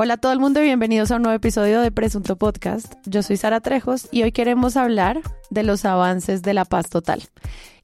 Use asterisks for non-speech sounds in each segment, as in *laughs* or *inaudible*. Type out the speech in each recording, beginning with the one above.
Hola a todo el mundo y bienvenidos a un nuevo episodio de Presunto Podcast. Yo soy Sara Trejos y hoy queremos hablar de los avances de la paz total.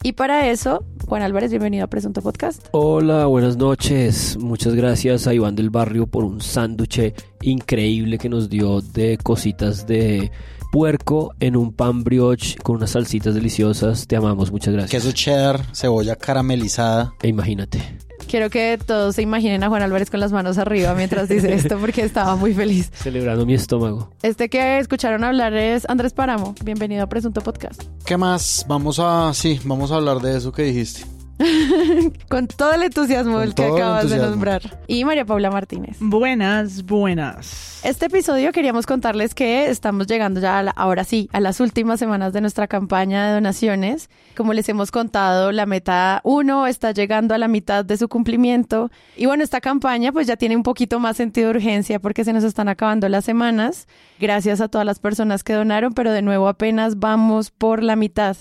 Y para eso, Juan Álvarez, bienvenido a Presunto Podcast. Hola, buenas noches. Muchas gracias a Iván del Barrio por un sándwich increíble que nos dio de cositas de puerco en un pan brioche con unas salsitas deliciosas. Te amamos, muchas gracias. Queso cheddar, cebolla caramelizada. E imagínate. Quiero que todos se imaginen a Juan Álvarez con las manos arriba mientras dice *laughs* esto porque estaba muy feliz. Celebrando mi estómago. Este que escucharon hablar es Andrés Páramo. Bienvenido a Presunto Podcast. ¿Qué más? Vamos a, sí, vamos a hablar de eso que dijiste. *laughs* Con todo el entusiasmo Con el que el acabas de nombrar. Y María Paula Martínez. Buenas, buenas. Este episodio queríamos contarles que estamos llegando ya a la- ahora sí a las últimas semanas de nuestra campaña de donaciones. Como les hemos contado, la meta 1 está llegando a la mitad de su cumplimiento. Y bueno, esta campaña pues ya tiene un poquito más sentido de urgencia porque se nos están acabando las semanas. Gracias a todas las personas que donaron, pero de nuevo apenas vamos por la mitad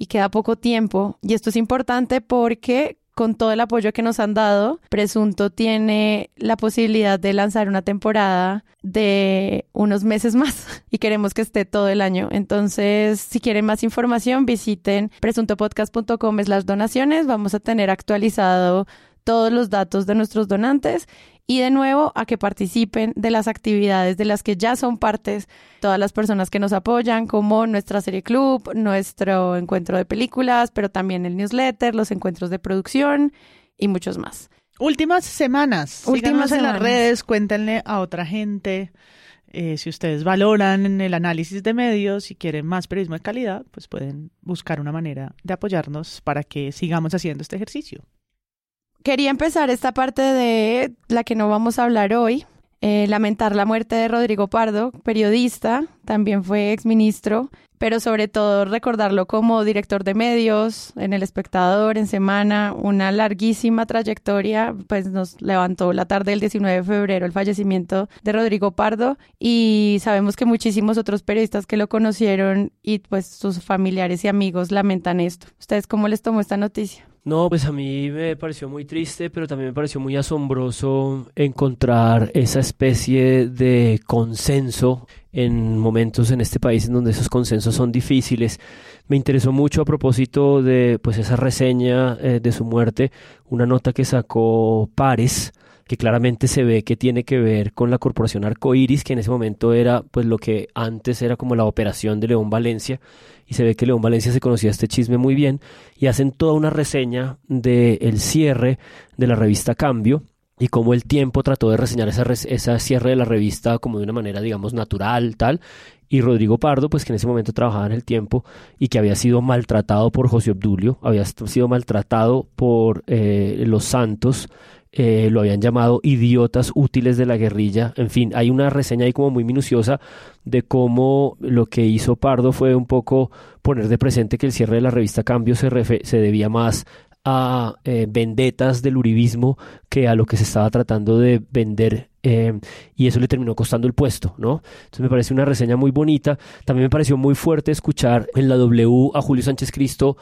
y queda poco tiempo. Y esto es importante porque con todo el apoyo que nos han dado, Presunto tiene la posibilidad de lanzar una temporada de unos meses más *laughs* y queremos que esté todo el año. Entonces, si quieren más información, visiten presuntopodcast.com slash donaciones. Vamos a tener actualizado todos los datos de nuestros donantes y de nuevo a que participen de las actividades de las que ya son partes todas las personas que nos apoyan, como nuestra serie club, nuestro encuentro de películas, pero también el newsletter, los encuentros de producción y muchos más. Últimas semanas. Últimas Síganos en las redes, cuéntenle a otra gente. Eh, si ustedes valoran el análisis de medios y quieren más periodismo de calidad, pues pueden buscar una manera de apoyarnos para que sigamos haciendo este ejercicio. Quería empezar esta parte de la que no vamos a hablar hoy. eh, lamentar la muerte de Rodrigo Pardo, periodista, también fue exministro, pero sobre todo recordarlo como director de medios, en El Espectador, en Semana, una larguísima trayectoria, pues nos levantó la tarde del 19 de febrero el fallecimiento de Rodrigo Pardo y sabemos que muchísimos otros periodistas que lo conocieron y pues sus familiares y amigos lamentan esto. ¿Ustedes cómo les tomó esta noticia? No, pues a mí me pareció muy triste, pero también me pareció muy asombroso encontrar esa especie de consenso en momentos en este país en donde esos consensos son difíciles. Me interesó mucho a propósito de pues esa reseña eh, de su muerte, una nota que sacó Pares que claramente se ve que tiene que ver con la corporación Arcoiris, que en ese momento era pues lo que antes era como la operación de León Valencia, y se ve que León Valencia se conocía este chisme muy bien, y hacen toda una reseña del cierre de la revista Cambio, y cómo el tiempo trató de reseñar esa, esa cierre de la revista como de una manera, digamos, natural, tal. Y Rodrigo Pardo, pues que en ese momento trabajaba en el tiempo y que había sido maltratado por José Obdulio, había sido maltratado por eh, los Santos, eh, lo habían llamado idiotas útiles de la guerrilla. En fin, hay una reseña ahí como muy minuciosa de cómo lo que hizo Pardo fue un poco poner de presente que el cierre de la revista Cambio se, se debía más a eh, vendetas del uribismo que a lo que se estaba tratando de vender eh, y eso le terminó costando el puesto, ¿no? Entonces me parece una reseña muy bonita. También me pareció muy fuerte escuchar en la W a Julio Sánchez Cristo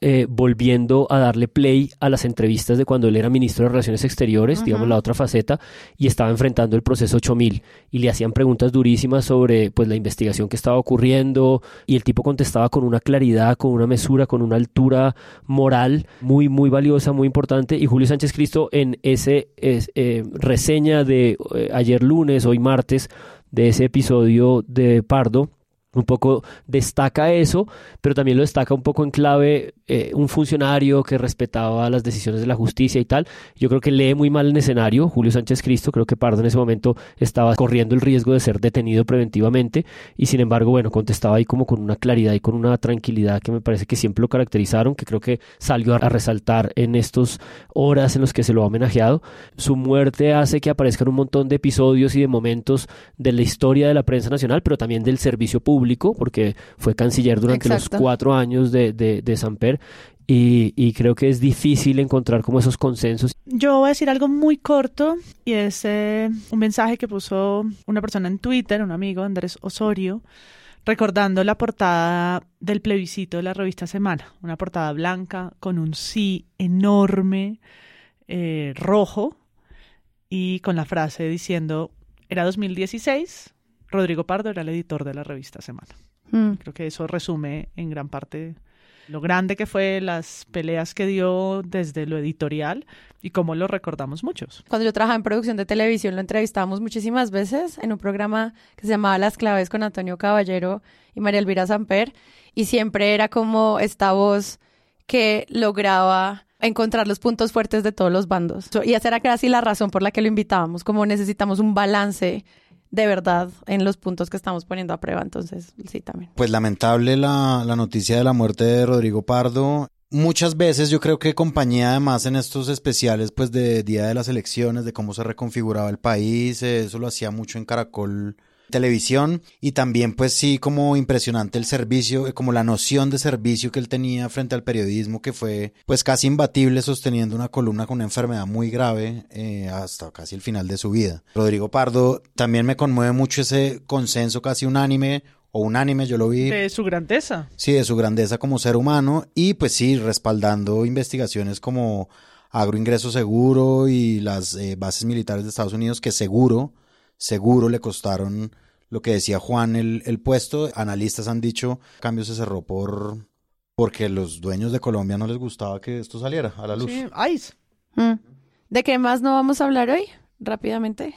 eh, volviendo a darle play a las entrevistas de cuando él era ministro de Relaciones Exteriores, digamos la otra faceta, y estaba enfrentando el proceso 8000 y le hacían preguntas durísimas sobre pues la investigación que estaba ocurriendo y el tipo contestaba con una claridad, con una mesura, con una altura moral muy muy valiosa, muy importante y Julio Sánchez Cristo en ese es, eh, reseña de eh, ayer lunes, hoy martes de ese episodio de Pardo un poco destaca eso, pero también lo destaca un poco en clave eh, un funcionario que respetaba las decisiones de la justicia y tal. Yo creo que lee muy mal en escenario Julio Sánchez Cristo, creo que Pardo en ese momento estaba corriendo el riesgo de ser detenido preventivamente y sin embargo, bueno, contestaba ahí como con una claridad y con una tranquilidad que me parece que siempre lo caracterizaron, que creo que salió a, resaltar en estos horas en los que se lo ha homenajeado. Su muerte hace que aparezcan un montón de episodios y de momentos de la historia de la prensa nacional, pero también del servicio público, porque fue canciller durante Exacto. los cuatro años de, de, de Samper. Y, y creo que es difícil encontrar como esos consensos. Yo voy a decir algo muy corto y es eh, un mensaje que puso una persona en Twitter, un amigo, Andrés Osorio, recordando la portada del plebiscito de la revista Semana, una portada blanca con un sí enorme, eh, rojo, y con la frase diciendo, Era 2016, Rodrigo Pardo era el editor de la revista Semana. Mm. Creo que eso resume en gran parte lo grande que fue las peleas que dio desde lo editorial y cómo lo recordamos muchos. Cuando yo trabajaba en producción de televisión lo entrevistábamos muchísimas veces en un programa que se llamaba Las Claves con Antonio Caballero y María Elvira Samper y siempre era como esta voz que lograba encontrar los puntos fuertes de todos los bandos. Y esa era casi la razón por la que lo invitábamos, como necesitamos un balance de verdad en los puntos que estamos poniendo a prueba, entonces sí también. Pues lamentable la, la noticia de la muerte de Rodrigo Pardo. Muchas veces yo creo que compañía además en estos especiales pues de Día de las Elecciones, de cómo se reconfiguraba el país, eh, eso lo hacía mucho en Caracol Televisión y también pues sí como impresionante el servicio, eh, como la noción de servicio que él tenía frente al periodismo que fue pues casi imbatible sosteniendo una columna con una enfermedad muy grave eh, hasta casi el final de su vida. Rodrigo Pardo también me conmueve mucho ese consenso casi unánime o unánime, yo lo vi. De su grandeza. Sí, de su grandeza como ser humano y pues sí, respaldando investigaciones como agroingreso seguro y las eh, bases militares de Estados Unidos que seguro, seguro le costaron lo que decía Juan el, el puesto. Analistas han dicho, el cambio se cerró por porque los dueños de Colombia no les gustaba que esto saliera a la luz. Sí, ICE. Mm. ¿De qué más no vamos a hablar hoy? Rápidamente.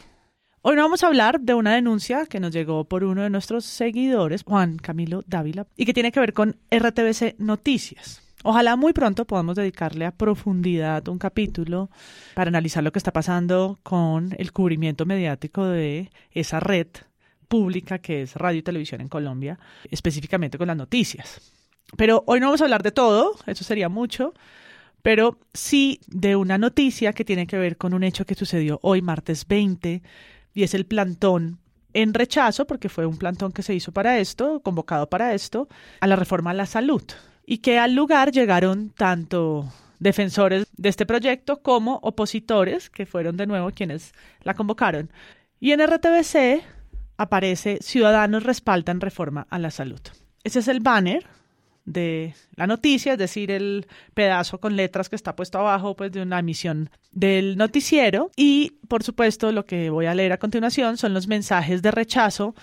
Hoy no vamos a hablar de una denuncia que nos llegó por uno de nuestros seguidores, Juan Camilo Dávila, y que tiene que ver con RTBC Noticias. Ojalá muy pronto podamos dedicarle a profundidad un capítulo para analizar lo que está pasando con el cubrimiento mediático de esa red pública que es radio y televisión en Colombia, específicamente con las noticias. Pero hoy no vamos a hablar de todo, eso sería mucho, pero sí de una noticia que tiene que ver con un hecho que sucedió hoy, martes 20, y es el plantón en rechazo, porque fue un plantón que se hizo para esto, convocado para esto, a la reforma a la salud, y que al lugar llegaron tanto defensores de este proyecto como opositores, que fueron de nuevo quienes la convocaron. Y en RTBC aparece Ciudadanos respaldan reforma a la salud. Ese es el banner de la noticia, es decir, el pedazo con letras que está puesto abajo pues de una emisión del noticiero y por supuesto lo que voy a leer a continuación son los mensajes de rechazo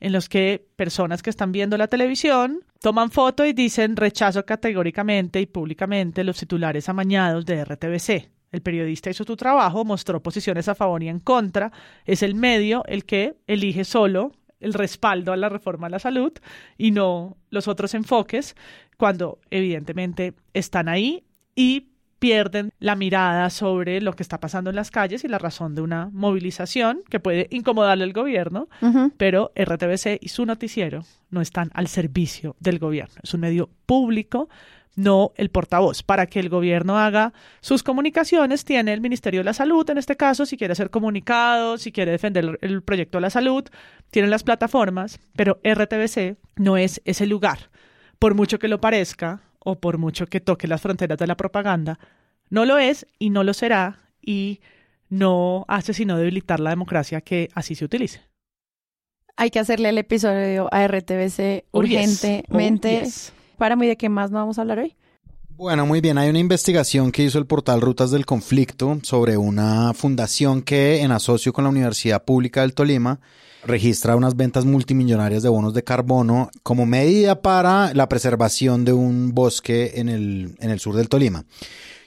en los que personas que están viendo la televisión toman foto y dicen rechazo categóricamente y públicamente los titulares amañados de RTBC. El periodista hizo su trabajo, mostró posiciones a favor y en contra. Es el medio el que elige solo el respaldo a la reforma a la salud y no los otros enfoques cuando evidentemente están ahí y pierden la mirada sobre lo que está pasando en las calles y la razón de una movilización que puede incomodarle al gobierno, pero RTBC y su noticiero no están al servicio del gobierno. Es un medio público, no el portavoz. Para que el gobierno haga sus comunicaciones, tiene el Ministerio de la Salud, en este caso, si quiere hacer comunicados, si quiere defender el proyecto de la salud, tienen las plataformas, pero RTBC no es ese lugar. Por mucho que lo parezca o por mucho que toque las fronteras de la propaganda, no lo es y no lo será y no hace sino debilitar la democracia que así se utilice. Hay que hacerle el episodio a RTBC Oh, yes. urgentemente. Oh, yes. Para mí, ¿de qué más no vamos a hablar hoy? Bueno, muy bien. Hay una investigación que hizo el portal Rutas del Conflicto sobre una fundación que, en asocio con la Universidad Pública del Tolima, registra unas ventas multimillonarias de bonos de carbono como medida para la preservación de un bosque en el, en el sur del Tolima.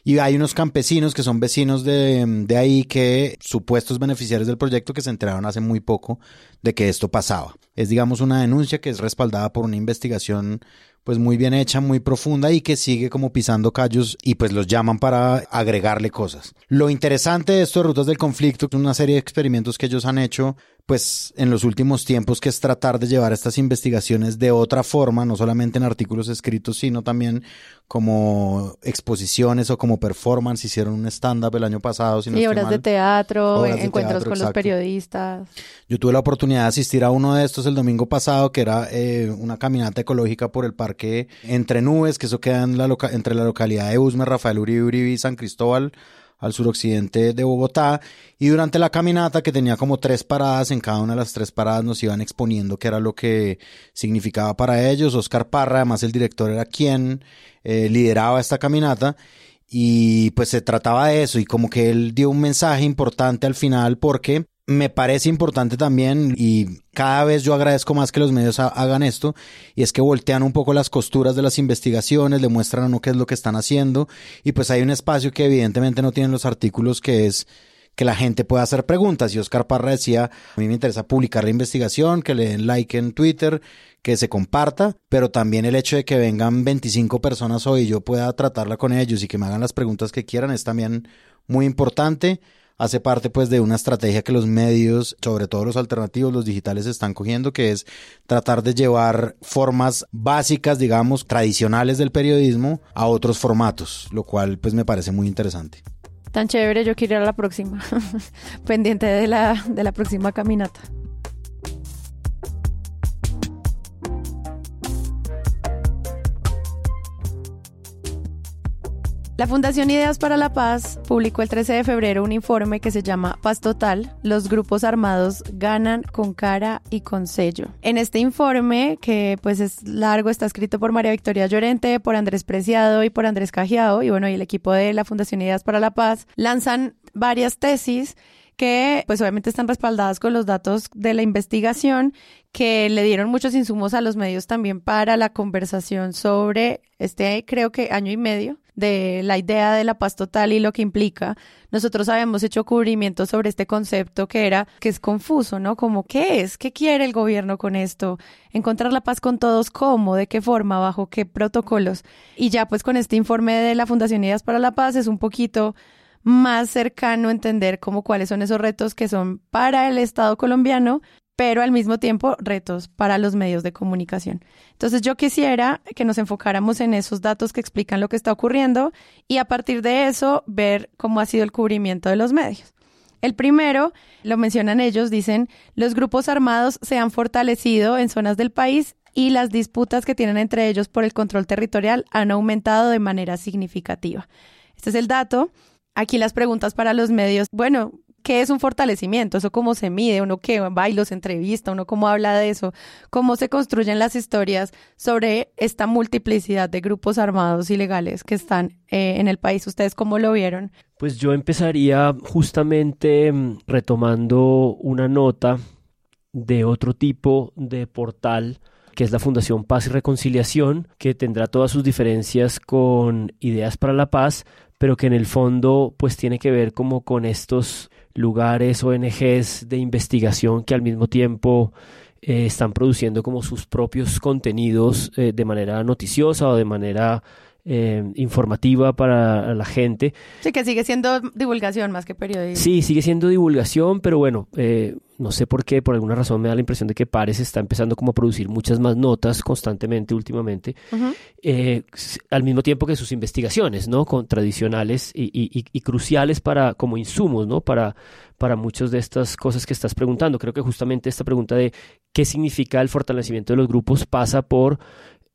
Y hay unos campesinos que son vecinos de, de ahí que supuestos beneficiarios del proyecto que se enteraron hace muy poco de que esto pasaba. Es digamos una denuncia que es respaldada por una investigación pues muy bien hecha, muy profunda y que sigue como pisando callos y pues los llaman para agregarle cosas. Lo interesante de esto de Rutas del Conflicto es una serie de experimentos que ellos han hecho pues en los últimos tiempos que es tratar de llevar estas investigaciones de otra forma, no solamente en artículos escritos, sino también como exposiciones o como performance. Hicieron un stand-up el año pasado. Si no y estoy obras de teatro, Obras de encuentros teatro, con los periodistas. Yo tuve la oportunidad de asistir a uno de estos el domingo pasado, que era eh, una caminata ecológica por el parque Entre Nubes, que eso queda en la loca- entre la localidad de Usme, Rafael Uribe Uribe y San Cristóbal, al suroccidente de Bogotá. Y durante la caminata, que tenía como tres paradas, en cada una de las tres paradas nos iban exponiendo qué era lo que significaba para ellos. Oscar Parra, además el director era quien eh, lideraba esta caminata. Y pues se trataba de eso y como que él dio un mensaje importante al final porque me parece importante también y cada vez yo agradezco más que los medios hagan esto y es que voltean un poco las costuras de las investigaciones, le muestran a uno qué es lo que están haciendo y pues hay un espacio que evidentemente no tienen los artículos que es que la gente pueda hacer preguntas. Y Oscar Parra decía, a mí me interesa publicar la investigación, que le den like en Twitter, que se comparta, pero también el hecho de que vengan 25 personas hoy y yo pueda tratarla con ellos y que me hagan las preguntas que quieran es también muy importante hace parte pues de una estrategia que los medios, sobre todo los alternativos, los digitales están cogiendo, que es tratar de llevar formas básicas, digamos, tradicionales del periodismo a otros formatos, lo cual pues me parece muy interesante. Tan chévere, yo quiero ir a la próxima, *laughs* pendiente de la, de la próxima caminata. La Fundación Ideas para la Paz publicó el 13 de febrero un informe que se llama Paz Total, los grupos armados ganan con cara y con sello. En este informe, que pues es largo, está escrito por María Victoria Llorente, por Andrés Preciado y por Andrés Cajiao, y bueno, y el equipo de la Fundación Ideas para la Paz, lanzan varias tesis que pues obviamente están respaldadas con los datos de la investigación que le dieron muchos insumos a los medios también para la conversación sobre este creo que año y medio de la idea de la paz total y lo que implica. Nosotros habíamos hecho cubrimiento sobre este concepto que era, que es confuso, ¿no? Como, ¿qué es? ¿Qué quiere el gobierno con esto? Encontrar la paz con todos, ¿cómo? ¿De qué forma? ¿Bajo qué protocolos? Y ya pues con este informe de la Fundación Ideas para la Paz es un poquito más cercano entender cómo cuáles son esos retos que son para el Estado colombiano pero al mismo tiempo retos para los medios de comunicación. Entonces yo quisiera que nos enfocáramos en esos datos que explican lo que está ocurriendo y a partir de eso ver cómo ha sido el cubrimiento de los medios. El primero, lo mencionan ellos, dicen, los grupos armados se han fortalecido en zonas del país y las disputas que tienen entre ellos por el control territorial han aumentado de manera significativa. Este es el dato. Aquí las preguntas para los medios. Bueno, ¿Qué es un fortalecimiento? ¿Eso cómo se mide? ¿Uno qué va y los entrevista? ¿Uno cómo habla de eso? ¿Cómo se construyen las historias sobre esta multiplicidad de grupos armados ilegales que están eh, en el país? ¿Ustedes cómo lo vieron? Pues yo empezaría justamente mm, retomando una nota de otro tipo de portal que es la Fundación Paz y Reconciliación, que tendrá todas sus diferencias con Ideas para la Paz, pero que en el fondo pues tiene que ver como con estos lugares, ONGs de investigación que al mismo tiempo eh, están produciendo como sus propios contenidos eh, de manera noticiosa o de manera eh, informativa para la gente. Sí, que sigue siendo divulgación más que periodismo. Sí, sigue siendo divulgación, pero bueno, eh, no sé por qué, por alguna razón me da la impresión de que Pares está empezando como a producir muchas más notas constantemente últimamente, eh, al mismo tiempo que sus investigaciones, ¿no? Con tradicionales y, y, cruciales para, como insumos, ¿no? Para, para muchas de estas cosas que estás preguntando. Creo que justamente esta pregunta de qué significa el fortalecimiento de los grupos pasa por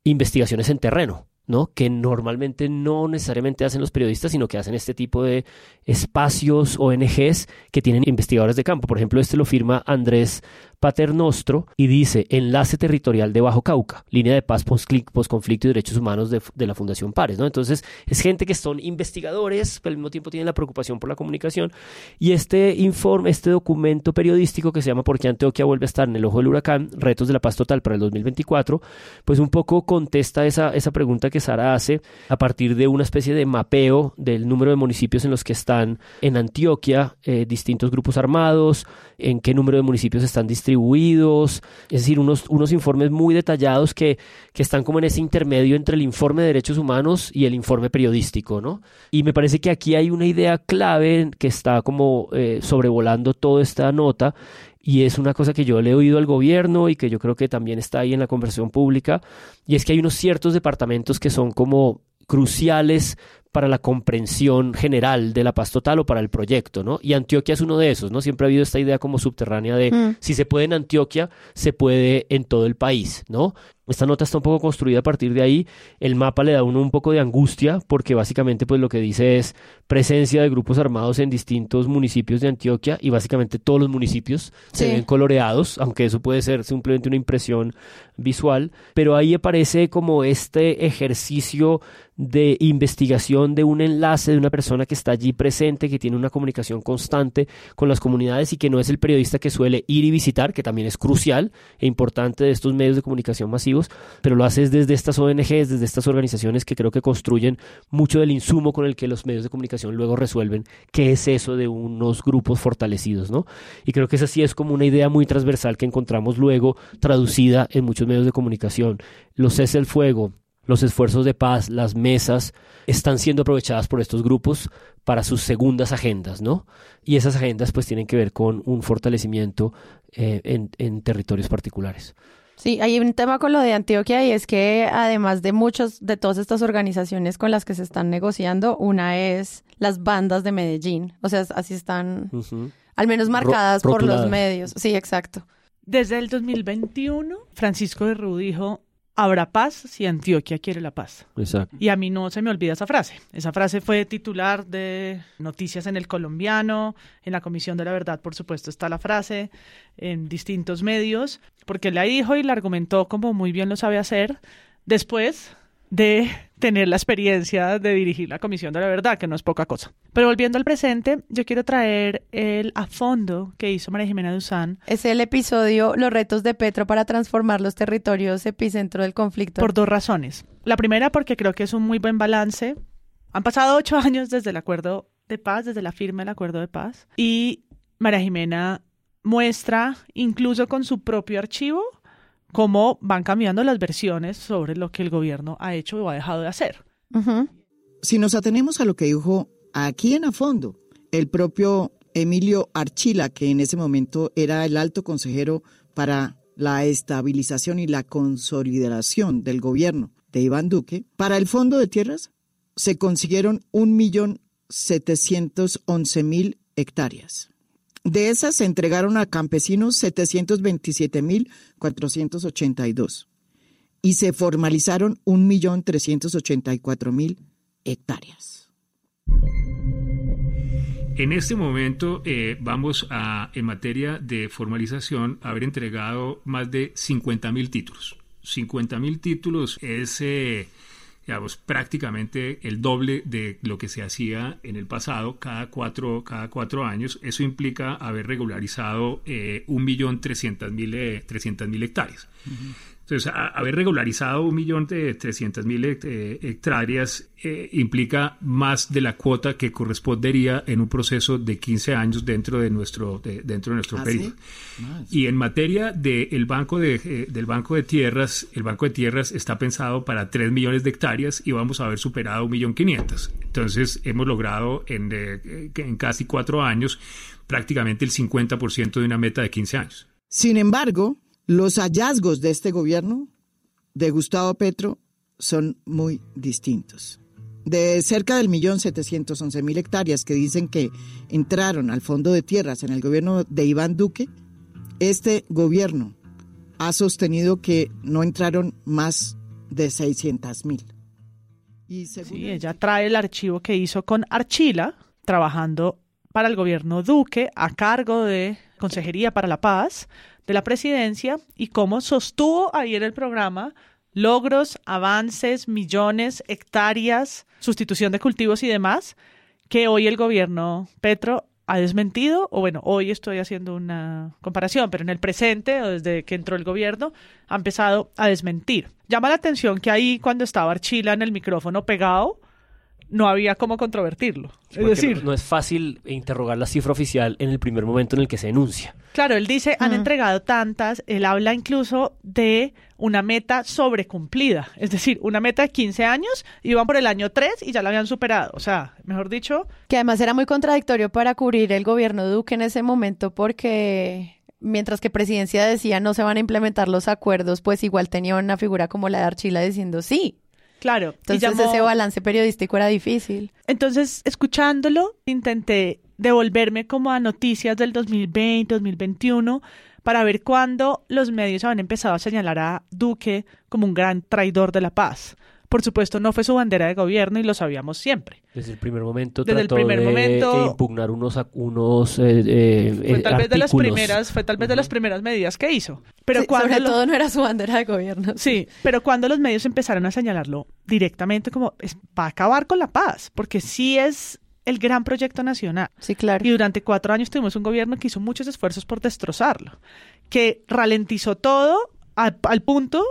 investigaciones en terreno. ¿No? que normalmente no necesariamente hacen los periodistas, sino que hacen este tipo de espacios, ONGs, que tienen investigadores de campo. Por ejemplo, este lo firma Andrés Paternostro y dice Enlace Territorial de Bajo Cauca, línea de paz post-conflicto y derechos humanos de, la Fundación Pares. ¿no? Entonces, es gente que son investigadores, pero al mismo tiempo tienen la preocupación por la comunicación. Y este informe, este documento periodístico que se llama ¿Por qué Antioquia vuelve a estar en el ojo del huracán? Retos de la paz total para el 2024, pues un poco contesta esa, esa pregunta que Sara hace a partir de una especie de mapeo del número de municipios en los que están en Antioquia eh, distintos grupos armados, en qué número de municipios están distribuidos, es decir, unos, unos informes muy detallados que, que están como en ese intermedio entre el informe de derechos humanos y el informe periodístico, ¿no? Y me parece que aquí hay una idea clave que está como eh, sobrevolando toda esta nota y es una cosa que yo le he oído al gobierno y que yo creo que también está ahí en la conversación pública, y es que hay unos ciertos departamentos que son como cruciales para la comprensión general de la paz total o para el proyecto, ¿no? Y Antioquia es uno de esos, ¿no? Siempre ha habido esta idea como subterránea de mm. si se puede en Antioquia, se puede en todo el país, ¿no? Esta nota está un poco construida a partir de ahí. El mapa le da a uno un poco de angustia porque básicamente pues lo que dice es presencia de grupos armados en distintos municipios de Antioquia y básicamente todos los municipios se ven coloreados, aunque eso puede ser simplemente una impresión visual, pero ahí aparece como este ejercicio de investigación de un enlace de una persona que está allí presente, que tiene una comunicación constante con las comunidades y que no es el periodista que suele ir y visitar, que también es crucial e importante de estos medios de comunicación pero lo haces desde estas ONGs, desde estas organizaciones que creo que construyen mucho del insumo con el que los medios de comunicación luego resuelven qué es eso de unos grupos fortalecidos, ¿no? Y creo que esa sí es como una idea muy transversal que encontramos luego traducida en muchos medios de comunicación. Los cese el fuego, los esfuerzos de paz, las mesas, están siendo aprovechadas por estos grupos para sus segundas agendas, ¿no? Y esas agendas pues tienen que ver con un fortalecimiento eh, en territorios particulares. Sí, hay un tema con lo de Antioquia y es que además de muchos de todas estas organizaciones con las que se están negociando, una es las bandas de Medellín. O sea, así están al menos marcadas por los medios. Sí, exacto. Desde el 2021, Francisco de Rú dijo, habrá paz si Antioquia quiere la paz. Exacto. Y a mí no se me olvida esa frase. Esa frase fue titular de Noticias en el Colombiano, en la Comisión de la Verdad, por supuesto, está la frase, en distintos medios, porque la dijo y la argumentó como muy bien lo sabe hacer, después de tener la experiencia de dirigir la Comisión de la Verdad, que no es poca cosa. Pero volviendo al presente, yo quiero traer el a fondo que hizo María Jimena Duzán Es el episodio Los retos de Petro para transformar los territorios epicentro del conflicto. Por dos razones. La primera, porque creo que es un muy buen balance. Han pasado ocho *laughs* años desde el acuerdo de paz, desde la firma del acuerdo de paz. Y María Jimena muestra, incluso con su propio archivo, cómo van cambiando las versiones sobre lo que el gobierno ha hecho o ha dejado de hacer. Si nos atenemos a lo que dijo aquí en a fondo el propio Emilio Archila, que en ese momento era el alto consejero para la estabilización y la consolidación del gobierno de Iván Duque, para el Fondo de Tierras se consiguieron 1.711.000 hectáreas. De esas se entregaron a campesinos 727.482 y se formalizaron 1.384.000 hectáreas. En este momento eh, vamos a, en materia de formalización, haber entregado más de 50.000 títulos. 50.000 títulos es, eh, digamos, prácticamente el doble de lo que se hacía en el pasado, cada cuatro, cada cuatro años. Eso implica haber regularizado eh, 1.300.000 eh, 300.000 hectáreas. Entonces, a- haber regularizado 1.300.000 eh, hectáreas eh, implica más de la cuota que correspondería en un proceso de 15 años dentro de nuestro, de- dentro de nuestro ¿Ah, periodo. sí? Más. Y en materia del banco de, eh, del banco de tierras, el banco de tierras está pensado para 3 millones de hectáreas y vamos a haber superado 1.500.000. Entonces hemos logrado en, eh, que en casi cuatro años prácticamente el 50% de una meta de 15 años. Sin embargo, los hallazgos de este gobierno de Gustavo Petro son muy distintos. De cerca del millón setecientos once mil hectáreas que dicen que entraron al fondo de tierras en el gobierno de Iván Duque, este gobierno ha sostenido que no entraron más de 600 mil. Sí, el- ella trae el archivo que hizo con Archila, trabajando para el gobierno Duque, a cargo de Consejería para la Paz de la Presidencia, y cómo sostuvo en el programa logros, avances, millones, hectáreas, sustitución de cultivos y demás, que hoy el gobierno Petro ha desmentido, o bueno, hoy estoy haciendo una comparación, pero en el presente, o desde que entró el gobierno, ha empezado a desmentir. Llama la atención que ahí, cuando estaba Archila en el micrófono pegado, no había cómo controvertirlo. Es decir, no, no es fácil interrogar la cifra oficial en el primer momento en el que se enuncia. Claro, él dice, han entregado tantas, él habla incluso de una meta sobrecumplida, es decir, una meta de 15 años, iban por el año 3 y ya la habían superado. O sea, mejor dicho, Que además era muy contradictorio para cubrir el gobierno de Duque en ese momento porque mientras que presidencia decía no se van a implementar los acuerdos, pues igual tenía una figura como la de Archila diciendo sí. Claro. Entonces llamó- ese balance periodístico era difícil. Entonces, escuchándolo, intenté devolverme como a noticias del 2020, 2021, para ver cuándo los medios habían empezado a señalar a Duque como un gran traidor de la paz. Por supuesto, no fue su bandera de gobierno y lo sabíamos siempre. Desde el primer momento Desde el trató primer de momento- impugnar unos, unos eh, eh, Fue tal vez de las primeras, fue tal vez de las primeras medidas que hizo. Pero Sí, cuando sobre lo- todo no era su bandera de gobierno. Sí, pero cuando los medios empezaron a señalarlo directamente como es, va a acabar con la paz, porque sí es el gran proyecto nacional. Sí, claro. Y durante cuatro años tuvimos un gobierno que hizo muchos esfuerzos por destrozarlo, que ralentizó todo al, al punto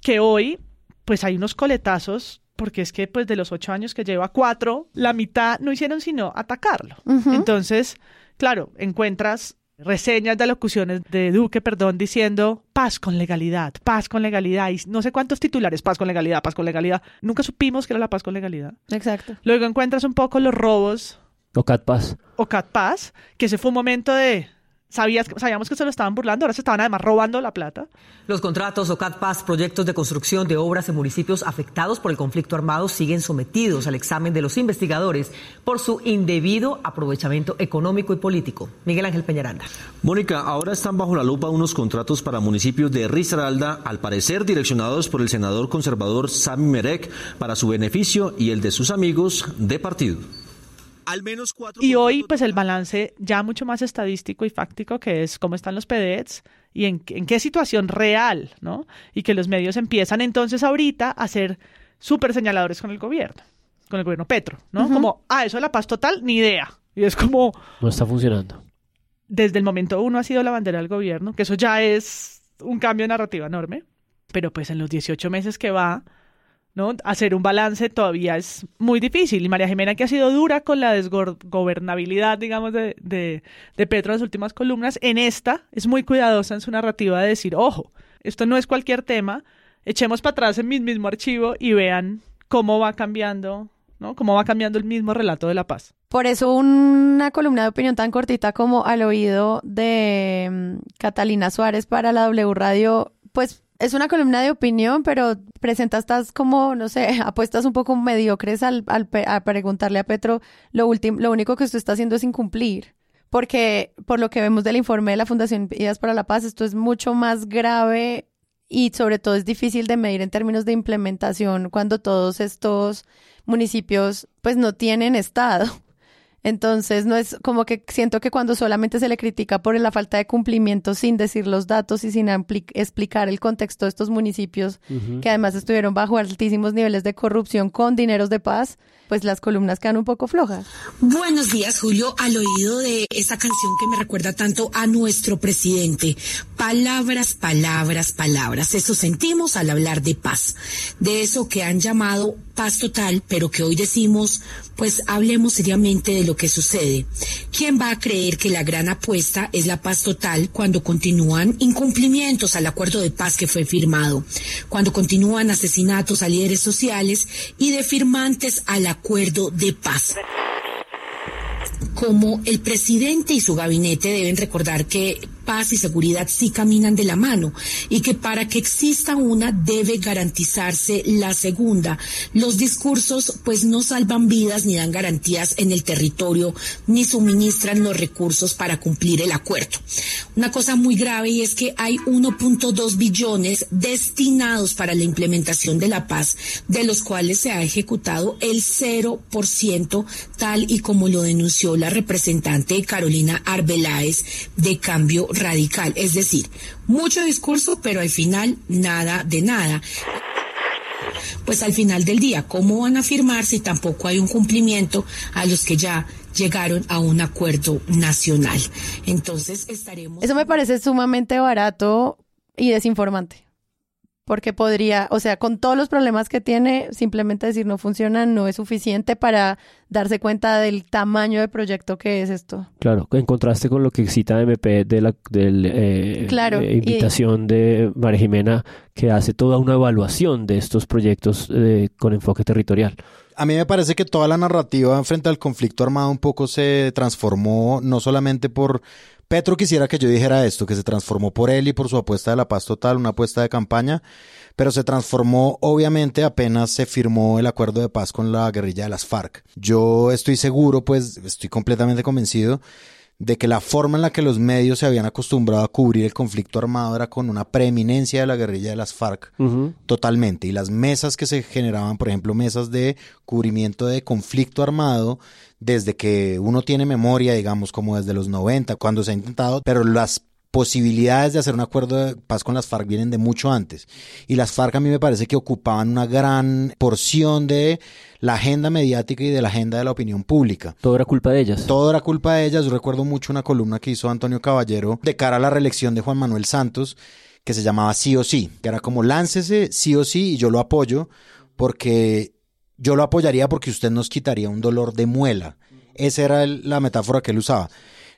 que hoy, pues hay unos coletazos, porque es que pues de los ocho años que lleva cuatro, la mitad no hicieron sino atacarlo. Entonces, claro, encuentras reseñas de locuciones de Duque, perdón, diciendo paz con legalidad, paz con legalidad, y no sé cuántos titulares, paz con legalidad, paz con legalidad. Nunca supimos que era la paz con legalidad. Exacto. Luego encuentras un poco los robos O Cat Paz. o Cat Paz, que ese fue un momento de... Sabías, sabíamos que se lo estaban burlando, ahora se estaban además robando la plata. Los contratos o CATPAS, proyectos de construcción de obras en municipios afectados por el conflicto armado, siguen sometidos al examen de los investigadores por su indebido aprovechamiento económico y político. Miguel Ángel Peñaranda. Mónica, ahora están bajo la lupa unos contratos para municipios de Risaralda, al parecer direccionados por el senador conservador Sami Merek para su beneficio y el de sus amigos de partido. Al menos cuatro Y hoy, pues el balance ya mucho más estadístico y fáctico, que es cómo están los PDETs y en, en qué situación real, ¿no? Y que los medios empiezan entonces ahorita a ser súper señaladores con el gobierno, con el gobierno Petro, ¿no? Como, ah, eso de la paz total, ni idea. Y es como, No está funcionando. desde el momento uno ha sido la bandera del gobierno, que eso ya es un cambio de narrativa enorme, pero pues en los 18 meses que va, ¿no? Hacer un balance todavía es muy difícil. Y María Jimena, que ha sido dura con la desgobernabilidad, digamos, de, de, de Petro en las últimas columnas, en esta es muy cuidadosa en su narrativa de decir, ojo, esto no es cualquier tema, echemos para atrás en mi mismo archivo y vean cómo va cambiando, ¿no? Cómo va cambiando el mismo relato de la paz. Por eso una columna de opinión tan cortita como al oído de mm, Catalina Suárez para la W Radio, pues es una columna de opinión, pero presenta estas como, no sé, *laughs* apuestas un poco mediocres al, al a preguntarle a Petro, lo, último, lo único que usted está haciendo es incumplir. Porque por lo que vemos del informe de la Fundación Ideas para la Paz, esto es mucho más grave y sobre todo es difícil de medir en términos de implementación cuando todos estos municipios pues no tienen estado. Entonces, no es como que siento que cuando solamente se le critica por la falta de cumplimiento sin decir los datos y sin ampli- explicar el contexto de estos municipios, que además estuvieron bajo altísimos niveles de corrupción con dineros de paz, pues las columnas quedan un poco flojas. Buenos días, Julio. Al oído de esa canción que me recuerda tanto a nuestro presidente. Palabras, palabras, palabras. Eso sentimos al hablar de paz. De eso que han llamado paz total, pero que hoy decimos, pues hablemos seriamente de lo que sucede. ¿Quién va a creer que la gran apuesta es la paz total cuando continúan incumplimientos al acuerdo de paz que fue firmado? Cuando continúan asesinatos a líderes sociales y de firmantes al acuerdo de paz como el presidente y su gabinete deben recordar que paz y seguridad sí caminan de la mano y que para que exista una debe garantizarse la segunda. Los discursos pues no salvan vidas ni dan garantías en el territorio ni suministran los recursos para cumplir el acuerdo. Una cosa muy grave y es que hay 1.2 billones destinados para la implementación de la paz, de los cuales se ha ejecutado el 0%, tal y como lo denunció la representante Carolina Arbeláez de Cambio Radical. Es decir, mucho discurso, pero al final nada de nada. Pues al final del día, ¿cómo van a firmar si tampoco hay un cumplimiento a los que ya llegaron a un acuerdo nacional? Entonces estaremos... Eso me parece sumamente barato y desinformante. Porque podría, o sea, con todos los problemas que tiene, simplemente decir no funciona no es suficiente para darse cuenta del tamaño de proyecto que es esto. Claro, en contraste con lo que cita MP de la del, eh, Claro, eh, y- invitación de María Jimena, que hace toda una evaluación de estos proyectos eh, con enfoque territorial. A mí me parece que toda la narrativa frente al conflicto armado un poco se transformó, no solamente por... Petro quisiera que yo dijera esto, que se transformó por él y por su apuesta de la paz total, una apuesta de campaña, pero se transformó obviamente apenas se firmó el acuerdo de paz con la guerrilla de las FARC. Yo estoy seguro, pues estoy completamente convencido de que la forma en la que los medios se habían acostumbrado a cubrir el conflicto armado era con una preeminencia de la guerrilla de las FARC totalmente. Y las mesas que se generaban, por ejemplo, mesas de cubrimiento de conflicto armado, desde que uno tiene memoria, digamos, como desde los 90, cuando se ha intentado, pero las posibilidades de hacer un acuerdo de paz con las FARC vienen de mucho antes. Y las FARC a mí me parece que ocupaban una gran porción de la agenda mediática y de la agenda de la opinión pública. Todo era culpa de ellas. Todo era culpa de ellas. Yo recuerdo mucho una columna que hizo Antonio Caballero de cara a la reelección de Juan Manuel Santos, que se llamaba Sí o Sí, que era como láncese sí o sí y yo lo apoyo porque yo lo apoyaría porque usted nos quitaría un dolor de muela. Esa era la metáfora que él usaba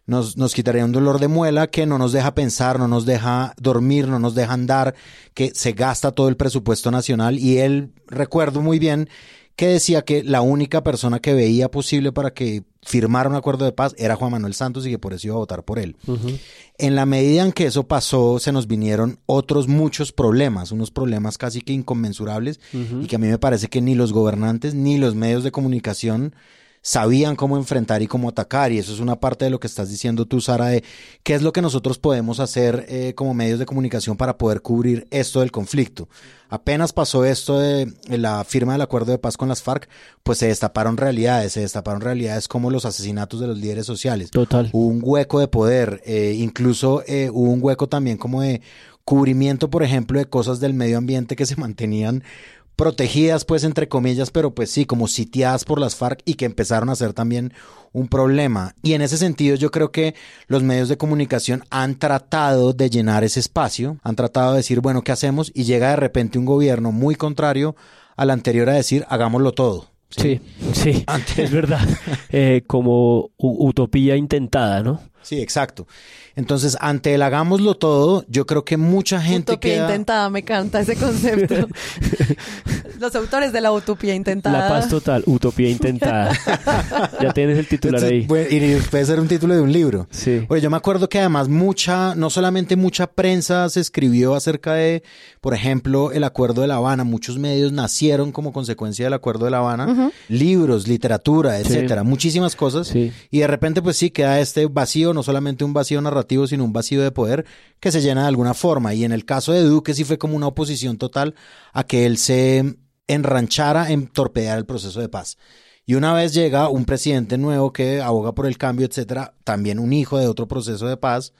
nos, nos quitaría un dolor de muela que no nos deja pensar, no nos deja dormir, no nos deja andar, que se gasta todo el presupuesto nacional. Y él, recuerdo muy bien, que decía que la única persona que veía posible para que firmara un acuerdo de paz era Juan Manuel Santos y que por eso iba a votar por él. En la medida en que eso pasó, se nos vinieron otros muchos problemas, unos problemas casi que inconmensurables y que a mí me parece que ni los gobernantes ni los medios de comunicación sabían cómo enfrentar y cómo atacar. Y eso es una parte de lo que estás diciendo tú, Sara, de qué es lo que nosotros podemos hacer eh, como medios de comunicación para poder cubrir esto del conflicto. Apenas pasó esto de la firma del acuerdo de paz con las FARC, pues se destaparon realidades, se destaparon realidades como los asesinatos de los líderes sociales. Total. Hubo un hueco de poder, eh, incluso eh, hubo un hueco también como de cubrimiento, por ejemplo, de cosas del medio ambiente que se mantenían protegidas, pues, entre comillas, pero pues sí, como sitiadas por las FARC y que empezaron a ser también un problema. Y en ese sentido yo creo que los medios de comunicación han tratado de llenar ese espacio, han tratado de decir, bueno, ¿qué hacemos? Y llega de repente un gobierno muy contrario al anterior a decir, hagámoslo todo. Sí, sí, es verdad. *laughs* Eh, como utopía intentada, ¿no? Sí, exacto. Entonces, ante el hagámoslo todo, yo creo que mucha gente Utopía intentada, me encanta ese concepto. *laughs* Los autores de la utopía intentada. La paz total, utopía intentada. *laughs* ya tienes el titular ahí. y puede ser un título de un libro. Sí. Oye, yo me acuerdo que además mucha, no solamente mucha prensa se escribió acerca de, por ejemplo, el Acuerdo de La Habana. Muchos medios nacieron como consecuencia del Acuerdo de La Habana. Libros, literatura, etcétera, muchísimas cosas. Y de repente, pues sí, queda este vacío, no solamente un vacío narrativo, sino un vacío de poder que se llena de alguna forma. Y en el caso de Duque sí fue como una oposición total a que él se enranchara en torpedear el proceso de paz. Y una vez llega un presidente nuevo que aboga por el cambio, etcétera, también un hijo de otro proceso de paz,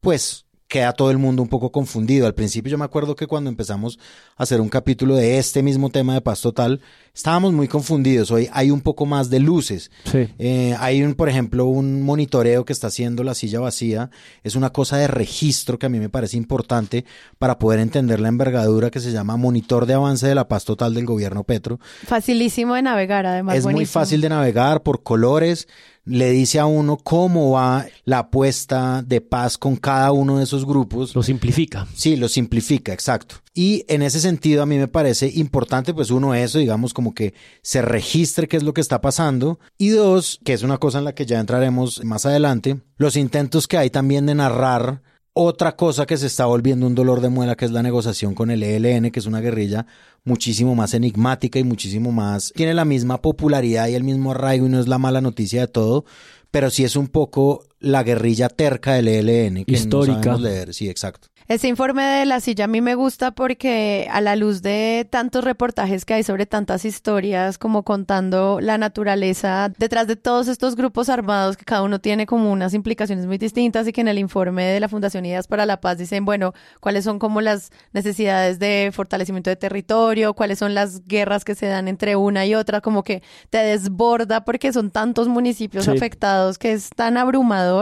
pues queda todo el mundo un poco confundido. Al principio yo me acuerdo que cuando empezamos a hacer un capítulo de este mismo tema de paz total, estábamos muy confundidos. Hoy hay un poco más de luces. Eh, hay un, por ejemplo, un monitoreo que está haciendo la silla vacía. Es una cosa de registro que a mí me parece importante para poder entender la envergadura que se llama monitor de avance de la paz total del gobierno Petro. Facilísimo de navegar, además. Es muy fácil de navegar por colores le dice a uno cómo va la apuesta de paz con cada uno de esos grupos. Lo simplifica. Sí, lo simplifica, exacto. Y en ese sentido a mí me parece importante, pues uno eso, digamos, como que se registre qué es lo que está pasando. Y dos, que es una cosa en la que ya entraremos más adelante, los intentos que hay también de narrar otra cosa que se está volviendo un dolor de muela, que es la negociación con el ELN, que es una guerrilla muchísimo más enigmática y muchísimo más... Tiene la misma popularidad y el mismo arraigo y no es la mala noticia de todo, pero sí es un poco la guerrilla terca del ELN. Que Histórica. No leer. Sí, exacto. Ese informe de la silla a mí me gusta porque a la luz de tantos reportajes que hay sobre tantas historias, como contando la naturaleza detrás de todos estos grupos armados que cada uno tiene como unas implicaciones muy distintas y que en el informe de la Fundación Ideas para la Paz dicen, bueno, cuáles son como las necesidades de fortalecimiento de territorio, cuáles son las guerras que se dan entre una y otra, como que te desborda porque son tantos municipios afectados que es tan abrumador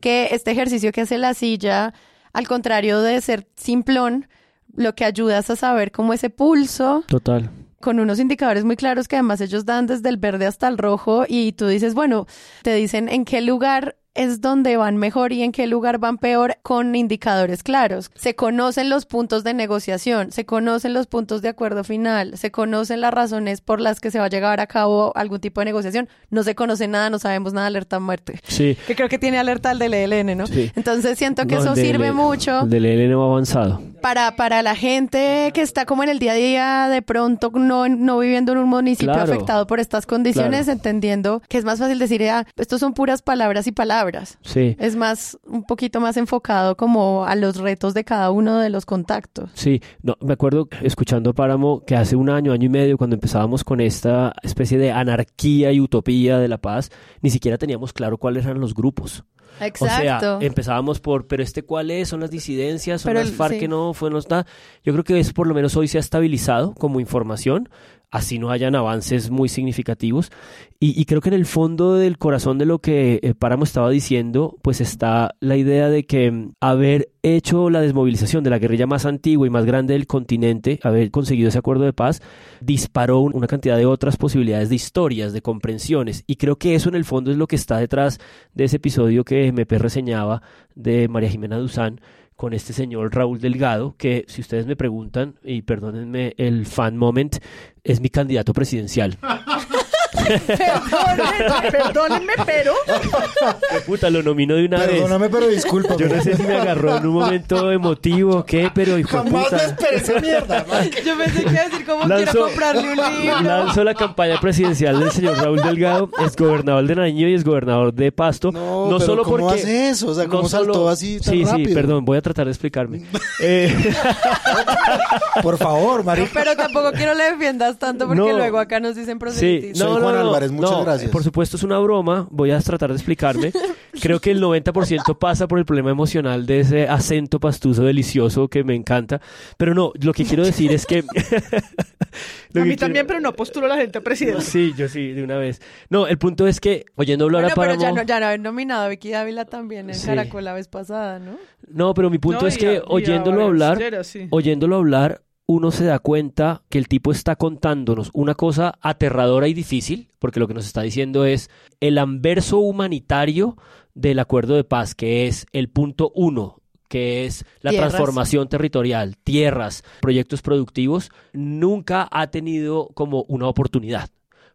que este ejercicio que hace la silla al contrario de ser simplón, lo que ayuda es a saber cómo ese pulso. Total. Con unos indicadores muy claros que además ellos dan desde el verde hasta el rojo y tú dices, bueno, te dicen en qué lugar es donde van mejor y en qué lugar van peor con indicadores claros. Se conocen los puntos de negociación, se conocen los puntos de acuerdo final, se conocen las razones por las que se va a llevar a cabo algún tipo de negociación. No se conoce nada, no sabemos nada, alerta muerte. Sí. Que creo que tiene alerta el del ELN, ¿no? Sí. Entonces siento que eso sirve mucho. El del ELN va avanzado. Para, para la gente que está como en el día a día, de pronto no, no viviendo en un municipio afectado por estas condiciones, entendiendo que es más fácil decir, ah, estos son puras palabras y palabras palabras. Sí. Es más, un poquito más enfocado como a los retos de cada uno de los contactos. Sí, no, me acuerdo escuchando Páramo que hace un año, año y medio, cuando empezábamos con esta especie de anarquía y utopía de la paz, ni siquiera teníamos claro cuáles eran los grupos. Exacto. O sea, empezábamos por, pero este cuál es, son las disidencias, son Pero las el- FARC sí. que no fue, no está. Yo creo que eso por lo menos hoy se ha estabilizado como información, así no hayan avances muy significativos. Y, creo que en el fondo del corazón de lo que eh, Páramo estaba diciendo, pues está la idea de que mm, haber hecho la desmovilización de la guerrilla más antigua y más grande del continente, haber conseguido ese acuerdo de paz, disparó un- una cantidad de otras posibilidades de historias, de comprensiones. Y creo que eso en el fondo es lo que está detrás de ese episodio que MP reseñaba de María Jimena Duzán con este señor Raúl Delgado, que si ustedes me preguntan, y perdónenme el fan moment, es mi candidato presidencial. *laughs* Perdónenme, perdónenme, pero Qué puta, lo nomino de una vez. Perdóname, pero disculpa. Yo no sé si me agarró en un momento emotivo o qué, pero hijo Jamás me puta. esperé esa mierda. man. Yo pensé que iba a decir cómo quiero comprarle un libro. Lanzo la campaña presidencial del señor Raúl Delgado, es gobernador de Nariño y es gobernador de Pasto. No, pero ¿cómo hace eso? O sea, ¿cómo saltó así tan Sí, sí, rápido? perdón, voy a tratar de explicarme. Eh, *laughs* Por favor, marica. Pero tampoco quiero le defiendas tanto porque No. luego acá nos dicen Sí, proselitismo. Soy Álvarez, muchas no, gracias. Por supuesto es una broma, voy a tratar de explicarme. *laughs* Creo que el 90% pasa por el problema emocional de ese acento pastuso delicioso que me encanta. Pero no, lo que quiero decir es que... *laughs* *laughs* A que mí también, quiero- pero no postulo a la gente a presidente. Sí, yo sí, de una vez. No, el punto es que, oyendo hablar Bueno, a pero Páramo... ya no, ya no habían nominado a Vicky Dávila también en Sí. Caracol la vez pasada, ¿no? No, pero mi punto No, es y que a- y a oyéndolo hablar, sí. oyéndolo hablar, uno se da cuenta que el tipo está contándonos una cosa aterradora y difícil, porque lo que nos está diciendo es el anverso humanitario del acuerdo de paz, que es el punto uno que es la Tierras. transformación territorial, tierras, proyectos productivos, nunca ha tenido como una oportunidad.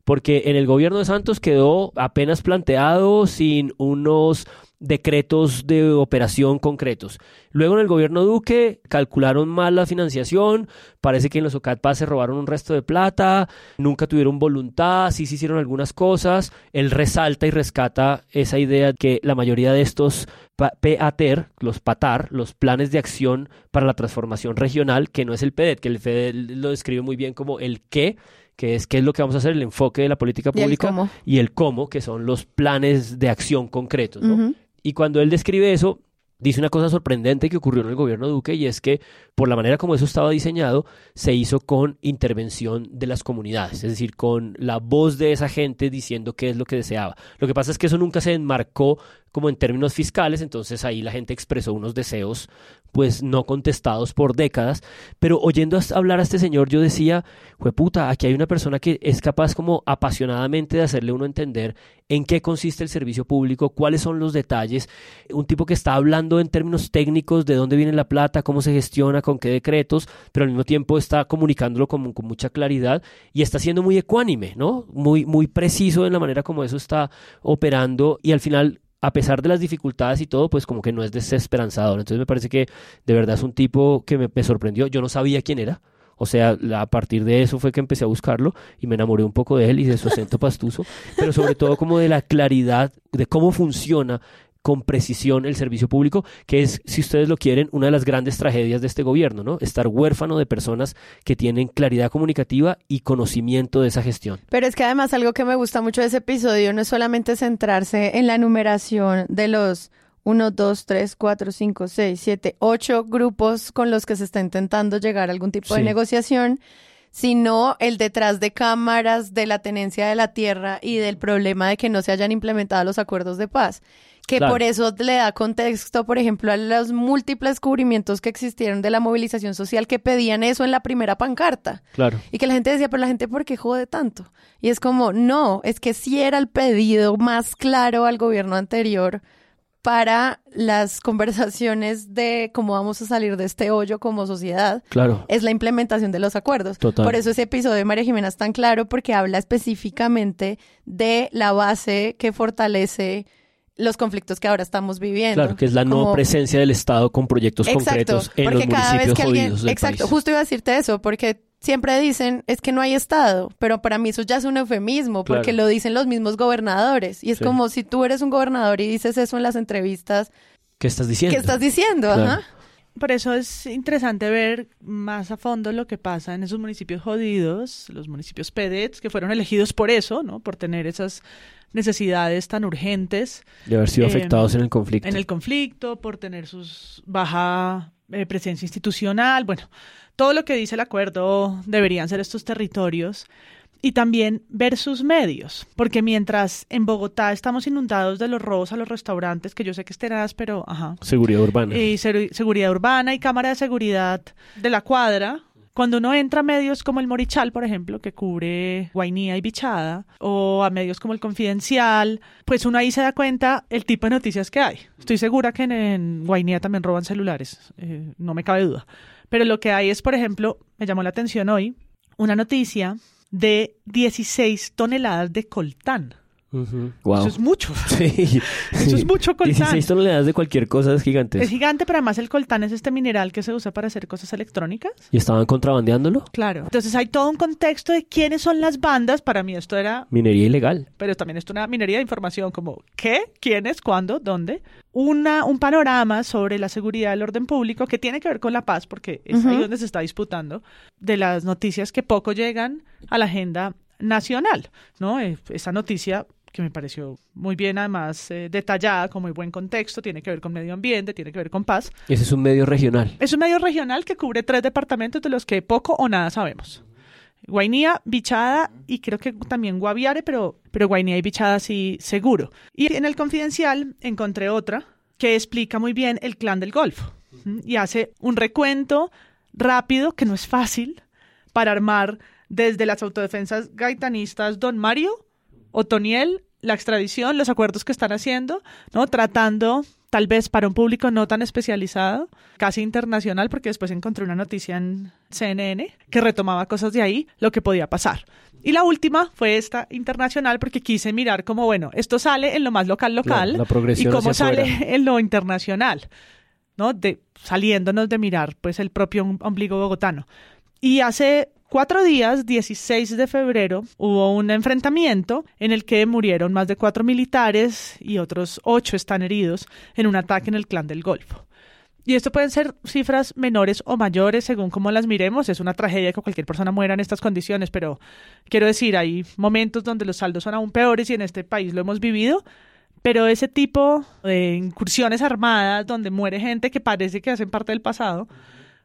Porque en el gobierno de Santos quedó apenas planteado sin unos decretos de operación concretos. Luego en el gobierno Duque calcularon mal la financiación, parece que en los OCATPA se robaron un resto de plata, nunca tuvieron voluntad, sí se hicieron algunas cosas. Él resalta y rescata esa idea que la mayoría de estos pa- PATER, los PATAR, los planes de acción para la transformación regional, que no es el PEDET, que el PEDET lo describe muy bien como el qué, que es qué es lo que vamos a hacer, el enfoque de la política Y el pública cómo. y el cómo, que son los planes de acción concretos. ¿no? Y cuando él describe eso, dice una cosa sorprendente que ocurrió en el gobierno Duque y es que por la manera como eso estaba diseñado, se hizo con intervención de las comunidades, es decir, con la voz de esa gente diciendo qué es lo que deseaba. Lo que pasa es que eso nunca se enmarcó como en términos fiscales, entonces ahí la gente expresó unos deseos pues no contestados por décadas, pero oyendo hablar a este señor yo decía, puta, aquí hay una persona que es capaz como apasionadamente de hacerle uno entender en qué consiste el servicio público, cuáles son los detalles, un tipo que está hablando en términos técnicos de dónde viene la plata, cómo se gestiona, con qué decretos, pero al mismo tiempo está comunicándolo con, con mucha claridad y está siendo muy ecuánime, ¿no? Muy, muy preciso en la manera como eso está operando y al final a pesar de las dificultades y todo, pues como que no es desesperanzador. Entonces me parece que de verdad es un tipo que me, sorprendió. Yo no sabía quién era. O sea, a partir de eso fue que empecé a buscarlo y me enamoré un poco de él y de su acento *laughs* pastuso, pero sobre todo como de la claridad de cómo funciona con precisión el servicio público, que es, si ustedes lo quieren, una de las grandes tragedias de este gobierno, ¿no? Estar huérfano de personas que tienen claridad comunicativa y conocimiento de esa gestión. Pero es que además algo que me gusta mucho de ese episodio no es solamente centrarse en la numeración de los 1, 2, 3, 4, 5, 6, 7, 8 grupos con los que se está intentando llegar a algún tipo de negociación, sino el detrás de cámaras de la tenencia de la tierra y del problema de que no se hayan implementado los acuerdos de paz. Que Claro. por eso le da contexto, por ejemplo, a los múltiples cubrimientos que existieron de la movilización social que pedían eso en la primera pancarta. Claro. Y que la gente decía, pero la gente, ¿por qué jode tanto? Y es como, no, es que sí era el pedido más claro al gobierno anterior para las *laughs* conversaciones de cómo vamos a salir de este hoyo como sociedad. Claro. Es la implementación de los acuerdos. Total. Por eso ese episodio de María Jimena es tan claro porque habla específicamente de la base que fortalece los conflictos que ahora estamos viviendo. Claro, que es la no Como- presencia del Estado con proyectos Exacto, concretos en los porque cada vez municipios que alguien, jodidos del exacto, país. justo iba a decirte eso, porque siempre dicen es que no hay Estado, pero para mí eso ya es un eufemismo porque Claro. lo dicen los mismos gobernadores. Y es Sí. como si tú eres un gobernador y dices eso en las entrevistas, ¿Qué estás diciendo? ¿qué estás diciendo? Claro. Ajá. Por eso es interesante ver más a fondo lo que pasa en esos municipios jodidos, los municipios PEDETs, que fueron elegidos por eso, ¿no? Por tener esas necesidades tan urgentes De haber sido Eh, afectados en el conflicto. en el conflicto, por tener sus baja eh, presencia institucional, bueno, todo lo que dice el acuerdo deberían ser estos territorios y también ver sus medios, porque mientras en Bogotá estamos inundados de los robos a los restaurantes, que yo sé que es tenaz, pero ajá, Seguridad urbana. y seguridad urbana y cámara de seguridad de la cuadra. Cuando uno entra a medios como el Morichal, por ejemplo, que cubre Guainía y Bichada, o a medios como el Confidencial, pues uno ahí se da cuenta el tipo de noticias que hay. Estoy segura que en, Guainía también roban celulares, eh, no me cabe duda. Pero lo que hay es, por ejemplo, me llamó la atención hoy, una noticia de 16 toneladas de coltán. Wow. Eso es mucho. *laughs* Sí, Eso es mucho coltán. 16 toneladas de cualquier cosa es gigante. Es gigante, pero además el coltán es este mineral que se usa para hacer cosas electrónicas. ¿Y estaban contrabandeándolo? Claro. Entonces hay todo un contexto de quiénes son las bandas. Para mí esto era, Minería ilegal. pero también esto una minería de información como qué, quiénes, cuándo, dónde. Una, un panorama sobre la seguridad del orden público que tiene que ver con la paz, porque es ahí donde se está disputando, de las noticias que poco llegan a la agenda nacional, ¿no? Eh, esa noticia que me pareció muy bien, además, eh, detallada, con muy buen contexto, tiene que ver con medio ambiente, tiene que ver con paz. Ese es un medio regional. Es un medio regional que cubre tres departamentos de los que poco o nada sabemos. Guainía, Bichada y creo que también Guaviare, pero, pero Guainía y Bichada sí seguro. Y en el confidencial encontré otra que explica muy bien el clan del Golfo y hace un recuento rápido, que no es fácil, para armar desde las autodefensas gaitanistas Don Mario, Otoniel, la extradición, los acuerdos que están haciendo, ¿no? Tratando, tal vez para un público no tan especializado, casi internacional, porque después encontré una noticia en CNN que retomaba cosas de ahí, lo que podía pasar. Y la última fue esta internacional, porque quise mirar como, bueno, esto sale en lo más local, local, La- la progresión y cómo sale *laughs* en lo internacional, ¿no? De, saliéndonos de mirar, pues, el propio om- ombligo bogotano. Y hace cuatro días, 16 de febrero, hubo un enfrentamiento en el que murieron más de cuatro militares y otros ocho están heridos en un ataque en el clan del Golfo. Y esto pueden ser cifras menores o mayores según cómo las miremos. Es una tragedia que cualquier persona muera en estas condiciones, pero quiero decir, hay momentos donde los saldos son aún peores y en este país lo hemos vivido. Pero ese tipo de incursiones armadas donde muere gente que parece que hacen parte del pasado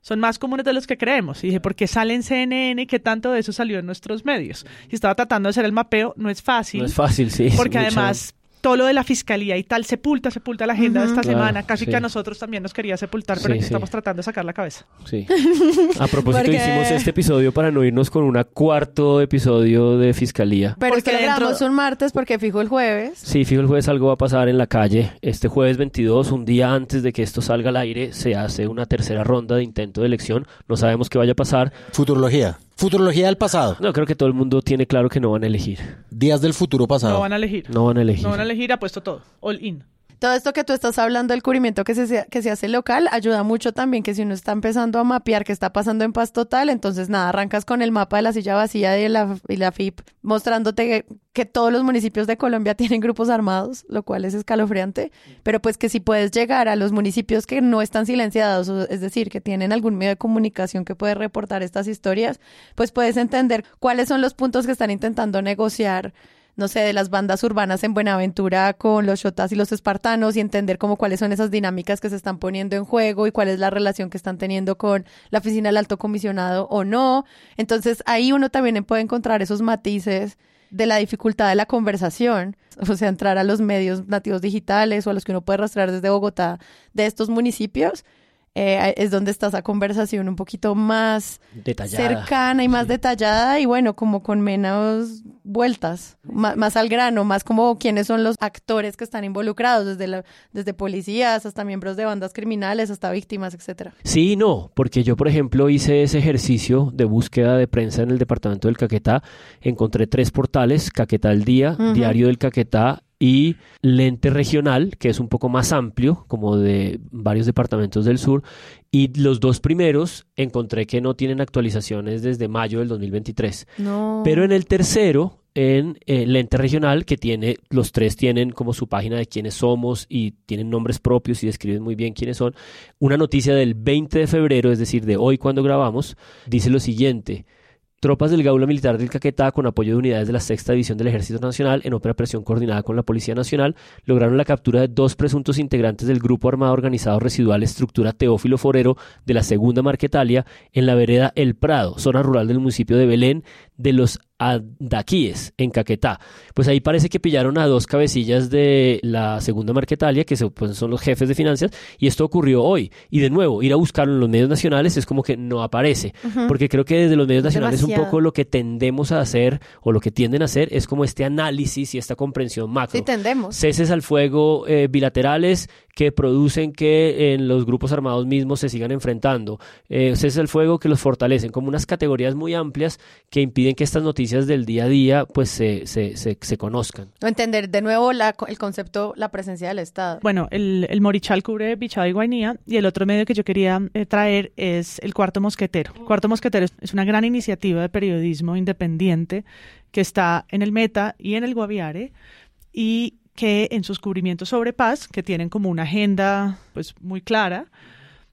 son más comunes de los que creemos. Y dije, ¿por qué sale en CNN qué tanto de eso salió en nuestros medios? Y estaba tratando de hacer el mapeo, no es fácil. No es fácil, sí. Porque además todo lo de la fiscalía y tal sepulta, sepulta la agenda de esta Claro, semana. Casi sí. que a nosotros también nos quería sepultar, pero Sí, aquí sí. estamos tratando de sacar la cabeza. Sí. *laughs* A propósito, Porque- hicimos este episodio para no irnos con un cuarto episodio de fiscalía. Pero Porque esto lo dentro- grabamos un martes porque fijo el jueves. Sí, fijo, el jueves algo va a pasar en la calle. Este jueves 22, un día antes de que esto salga al aire, se hace una tercera ronda de intento de elección. No sabemos qué vaya a pasar. Futurología. Futurología del pasado. No, creo que todo el mundo tiene claro que no van a elegir. Días del futuro pasado. No van a elegir. No van a elegir. No van a elegir, apuesto todo. All in. Todo esto que tú estás hablando del cubrimiento que se, que se hace local ayuda mucho también que si uno está empezando a mapear qué está pasando en paz total, entonces nada, arrancas con el mapa de la silla vacía de la, y la FIP mostrándote que, que todos los municipios de Colombia *laughs* tienen grupos armados, lo cual es escalofriante, pero pues que si puedes llegar a los municipios que no están silenciados, es decir, que tienen algún medio de comunicación que puede reportar estas historias, pues puedes entender cuáles son los puntos que están intentando negociar no sé, de las bandas urbanas en Buenaventura con los shotas y los espartanos y entender cómo cuáles son esas dinámicas que se están poniendo en juego y cuál es la relación que están teniendo con la oficina del alto comisionado o no. Entonces ahí uno también puede encontrar esos matices de la dificultad de la conversación, o sea, entrar a los medios nativos digitales o a los que uno puede rastrear desde Bogotá de estos municipios. Eh, es donde está esa conversación un poquito más Detallada. cercana y más detallada y bueno, como con menos vueltas, más, más al grano, más como quiénes son los actores que están involucrados, desde, la, desde policías hasta miembros de bandas criminales, hasta víctimas, etcétera. Sí no, porque yo, por ejemplo, hice ese ejercicio de búsqueda de prensa en el departamento del Caquetá. Encontré tres portales, Caquetá al Día. Diario del Caquetá y lente regional, que es un poco más amplio, como de varios departamentos del sur. Y los dos primeros encontré que no tienen actualizaciones desde mayo del 2023. No. Pero en el tercero, en eh, lente regional, que tiene, los tres tienen como su página de quiénes somos y tienen nombres propios y describen muy bien quiénes son. Una noticia del 20 de febrero, es decir, de hoy cuando grabamos, dice lo siguiente. Tropas del Gaula Militar del Caquetá, con apoyo de unidades de la Sexta División del Ejército Nacional, en operación coordinada con la Policía Nacional, lograron la captura de dos presuntos integrantes del Grupo Armado Organizado Residual Estructura Teófilo Forero de la Segunda Marquetalia en la vereda El Prado, zona rural del municipio de Belén, de los Adaquíes, en Caquetá. Pues ahí parece que pillaron a dos cabecillas de la segunda Marquetalia, que pues, son los jefes de finanzas, y esto ocurrió hoy. Y de nuevo, ir a buscarlo en los medios nacionales es como que no aparece, porque creo que desde los medios nacionales un poco lo que tendemos a hacer, o lo que tienden a hacer, es como este análisis y esta comprensión macro. Sí, tendemos. Ceses al fuego eh, bilaterales que producen que en los grupos armados mismos se sigan enfrentando. Eh, ceses al fuego que los fortalecen, como unas categorías muy amplias que impiden que estas noticias del día a día pues se, se, se, conozcan. O entender de nuevo la, el concepto, la presencia del Estado. Bueno, el, el Morichal cubre Bichada y Guainía y el otro medio que yo quería eh, traer es el Cuarto Mosquetero. Cuarto Mosquetero es una gran iniciativa de periodismo independiente que está en el Meta y en el Guaviare y que en sus cubrimientos sobre paz, que tienen como una agenda pues muy clara,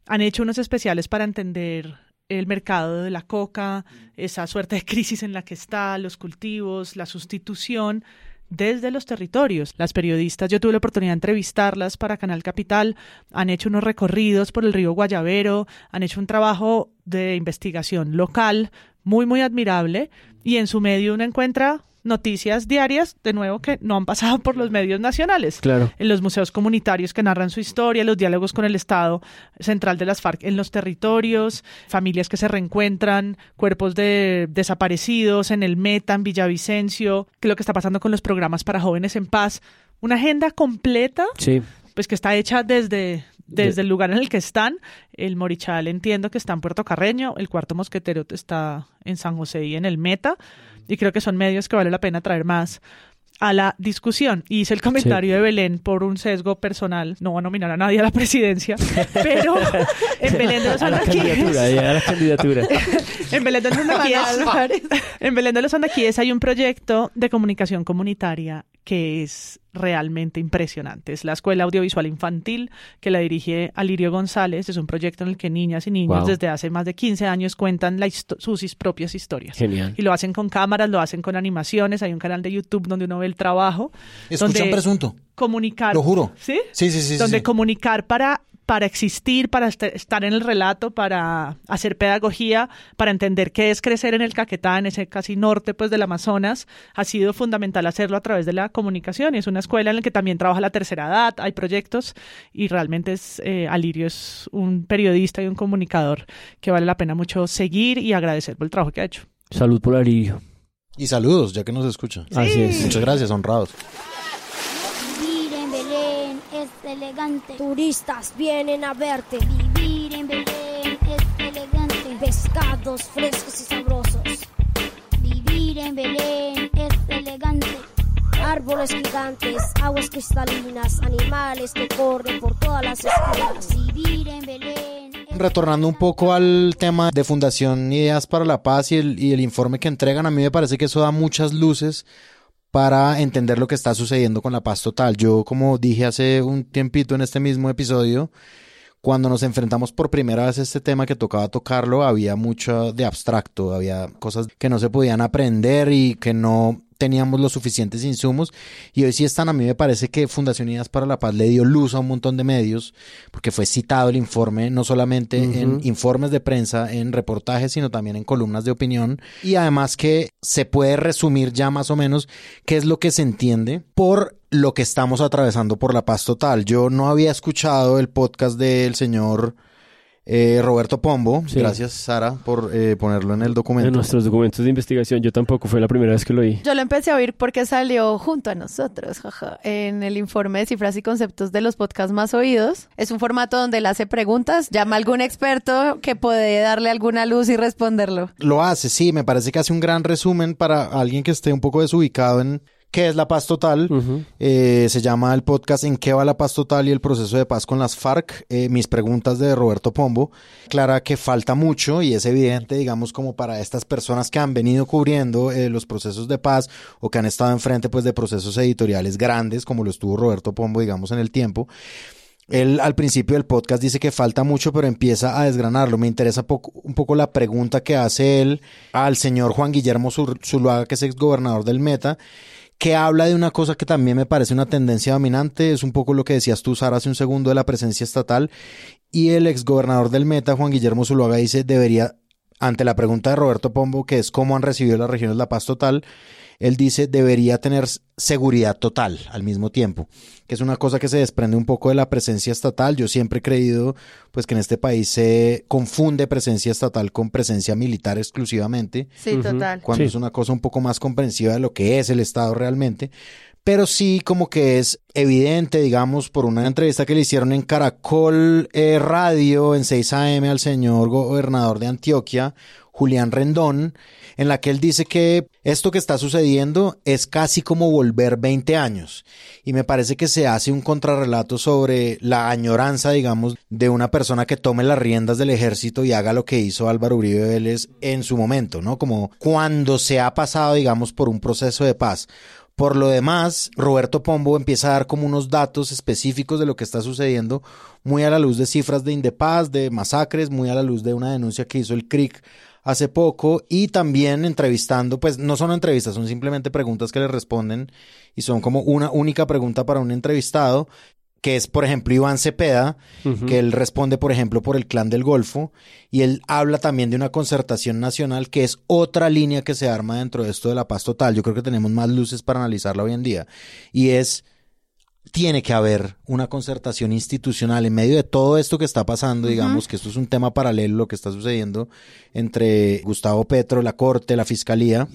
han hecho unos especiales para entender el mercado de la coca, esa suerte de crisis en la que está, los cultivos, la sustitución desde los territorios. Las periodistas, yo tuve la oportunidad de entrevistarlas para Canal Capital, han hecho unos recorridos por el río Guayavero, han hecho un trabajo de investigación local muy, muy admirable y en su medio uno encuentra noticias diarias, de nuevo, que no han pasado por los medios nacionales. Claro. En los museos comunitarios que narran su historia, los diálogos con el Estado central de las FARC en los territorios, familias que se reencuentran, cuerpos de desaparecidos en el Meta, en Villavicencio, que lo que está pasando con los programas para jóvenes en paz. Una agenda completa. Sí. Pues que está hecha desde, desde el lugar en el que están. El Morichal entiendo que está en Puerto Carreño, el Cuarto Mosquetero está en San José y en el Meta y creo que son medios que vale la pena traer más a la discusión. Hice el comentario de Belén por un sesgo personal. No voy a nominar a nadie a la presidencia, pero *laughs* en Belén de los Anaquíes. *laughs* en Belén de los en Belén de los Anaquíes hay un proyecto de comunicación comunitaria que es realmente impresionante. Es la Escuela Audiovisual Infantil que la dirige Alirio González. Es un proyecto en el que niñas y niños desde hace más de 15 años cuentan sus propias historias. Genial. Y lo hacen con cámaras, lo hacen con animaciones. Hay un canal de YouTube donde uno ve el trabajo. Escuchan presunto. Comunicar. Lo juro. ¿Sí? Sí, sí, sí. Donde comunicar para para existir, para estar en el relato, para hacer pedagogía, para entender qué es crecer en el Caquetá, en ese casi norte pues del Amazonas, ha sido fundamental hacerlo a través de la comunicación y es una escuela en la que también trabaja la tercera edad, hay proyectos y realmente es eh, Alirio es un periodista y un comunicador que vale la pena mucho seguir y agradecer por el trabajo que ha hecho. Salud por Alirio. Y saludos, ya que nos escucha. Así es. Muchas gracias, honrados elegante. Turistas vienen a verte. Vivir en Belén es elegante. Pescados frescos y sabrosos. Vivir en Belén es elegante. Árboles gigantes, aguas cristalinas, animales que corren por todas las esquinas. Vivir en Belén. Retornando un poco al tema de Fundación Ideas para la Paz y el, y el informe que entregan, a mí me parece que eso da muchas luces para entender lo que está sucediendo con la paz total. Yo, como dije hace un tiempito en este mismo episodio, cuando nos enfrentamos por primera vez a este tema que tocaba tocarlo, había mucho de abstracto, había cosas que no se podían aprender y que no teníamos los suficientes insumos y hoy sí están, a mí me parece que Fundación Unidas para la Paz le dio luz a un montón de medios porque fue citado el informe no solamente en informes de prensa, en reportajes, sino también en columnas de opinión. Y además que se puede resumir ya más o menos qué es lo que se entiende por lo que estamos atravesando por la paz total. Yo no había escuchado el podcast del señor eh, Roberto Pombo, gracias Sara por eh, ponerlo en el documento. En nuestros documentos de investigación, yo tampoco fue la primera vez que lo oí. Yo lo empecé a oír porque salió junto a nosotros, jaja, en el informe de cifras y conceptos de los podcasts más oídos. Es un formato donde él hace preguntas, llama a algún experto que puede darle alguna luz y responderlo. Lo hace, sí, me parece que hace un gran resumen para alguien que esté un poco desubicado en qué es la paz total. Eh, se llama el podcast En qué va la paz total y el proceso de paz con las FARC. Eh, mis preguntas de Roberto Pombo. Clara que falta mucho y es evidente, digamos, como para estas personas que han venido cubriendo eh, los procesos de paz o que han estado enfrente pues de procesos editoriales grandes, como lo estuvo Roberto Pombo, digamos, en el tiempo. Él al principio del podcast dice que falta mucho, pero empieza a desgranarlo. Me interesa un poco la pregunta que hace él al señor Juan Guillermo Zuluaga, que es exgobernador del Meta, que habla de una cosa que también me parece una tendencia dominante. Es un poco lo que decías tú, Sara, hace un segundo de la presencia estatal. Y el exgobernador del Meta, Juan Guillermo Zuluaga, dice debería, ante la pregunta de Roberto Pombo, que es cómo han recibido las regiones la paz total, él dice debería tener seguridad total al mismo tiempo, que es una cosa que se desprende un poco de la presencia estatal. Yo siempre he creído pues que en este país se confunde presencia estatal con presencia militar exclusivamente. Sí, total. Cuando es una cosa un poco más comprensiva de lo que es el Estado realmente pero sí como que es evidente, digamos, por una entrevista que le hicieron en Caracol eh, Radio en 6 AM al señor gobernador de Antioquia, Julián Rendón, en la que él dice que esto que está sucediendo es casi como volver 20 años. Y me parece que se hace un contrarrelato sobre la añoranza, digamos, de una persona que tome las riendas del ejército y haga lo que hizo Álvaro Uribe Vélez en su momento, ¿no? Como cuando se ha pasado, digamos, por un proceso de paz. Por lo demás, Roberto Pombo empieza a dar como unos datos específicos de lo que está sucediendo, muy a la luz de cifras de Indepaz, de masacres, muy a la luz de una denuncia que hizo el CRIC hace poco y también entrevistando, pues no son entrevistas, son simplemente preguntas que le responden y son como una única pregunta para un entrevistado, que es por ejemplo Iván Cepeda, que él responde por ejemplo por el clan del Golfo y él habla también de una concertación nacional que es otra línea que se arma dentro de esto de la paz total. Yo creo que tenemos más luces para analizarla hoy en día y es tiene que haber una concertación institucional en medio de todo esto que está pasando, digamos que esto es un tema paralelo lo que está sucediendo entre Gustavo Petro, la Corte, la Fiscalía.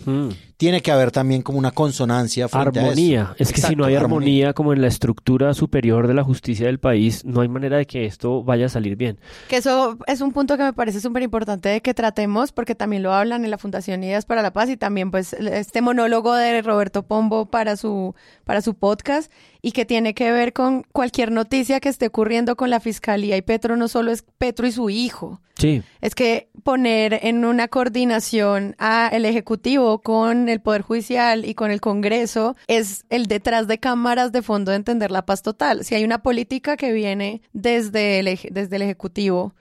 Tiene que haber también como una consonancia. armonía. Es que si no hay armonía, como en la estructura superior de la justicia del país, no hay manera de que esto vaya a salir bien. Que eso es un punto que me parece súper importante de que tratemos, porque también lo hablan en la Fundación Ideas para la Paz y también pues este monólogo de Roberto Pombo para su, para su podcast y que tiene que ver con cualquier noticia que esté ocurriendo con la fiscalía y Petro no solo es Petro y su hijo. Sí. Es que poner en una coordinación a el ejecutivo con el poder judicial y con el Congreso es el detrás de cámaras de fondo de entender la paz total. Si hay una política que viene desde el, desde el ejecutivo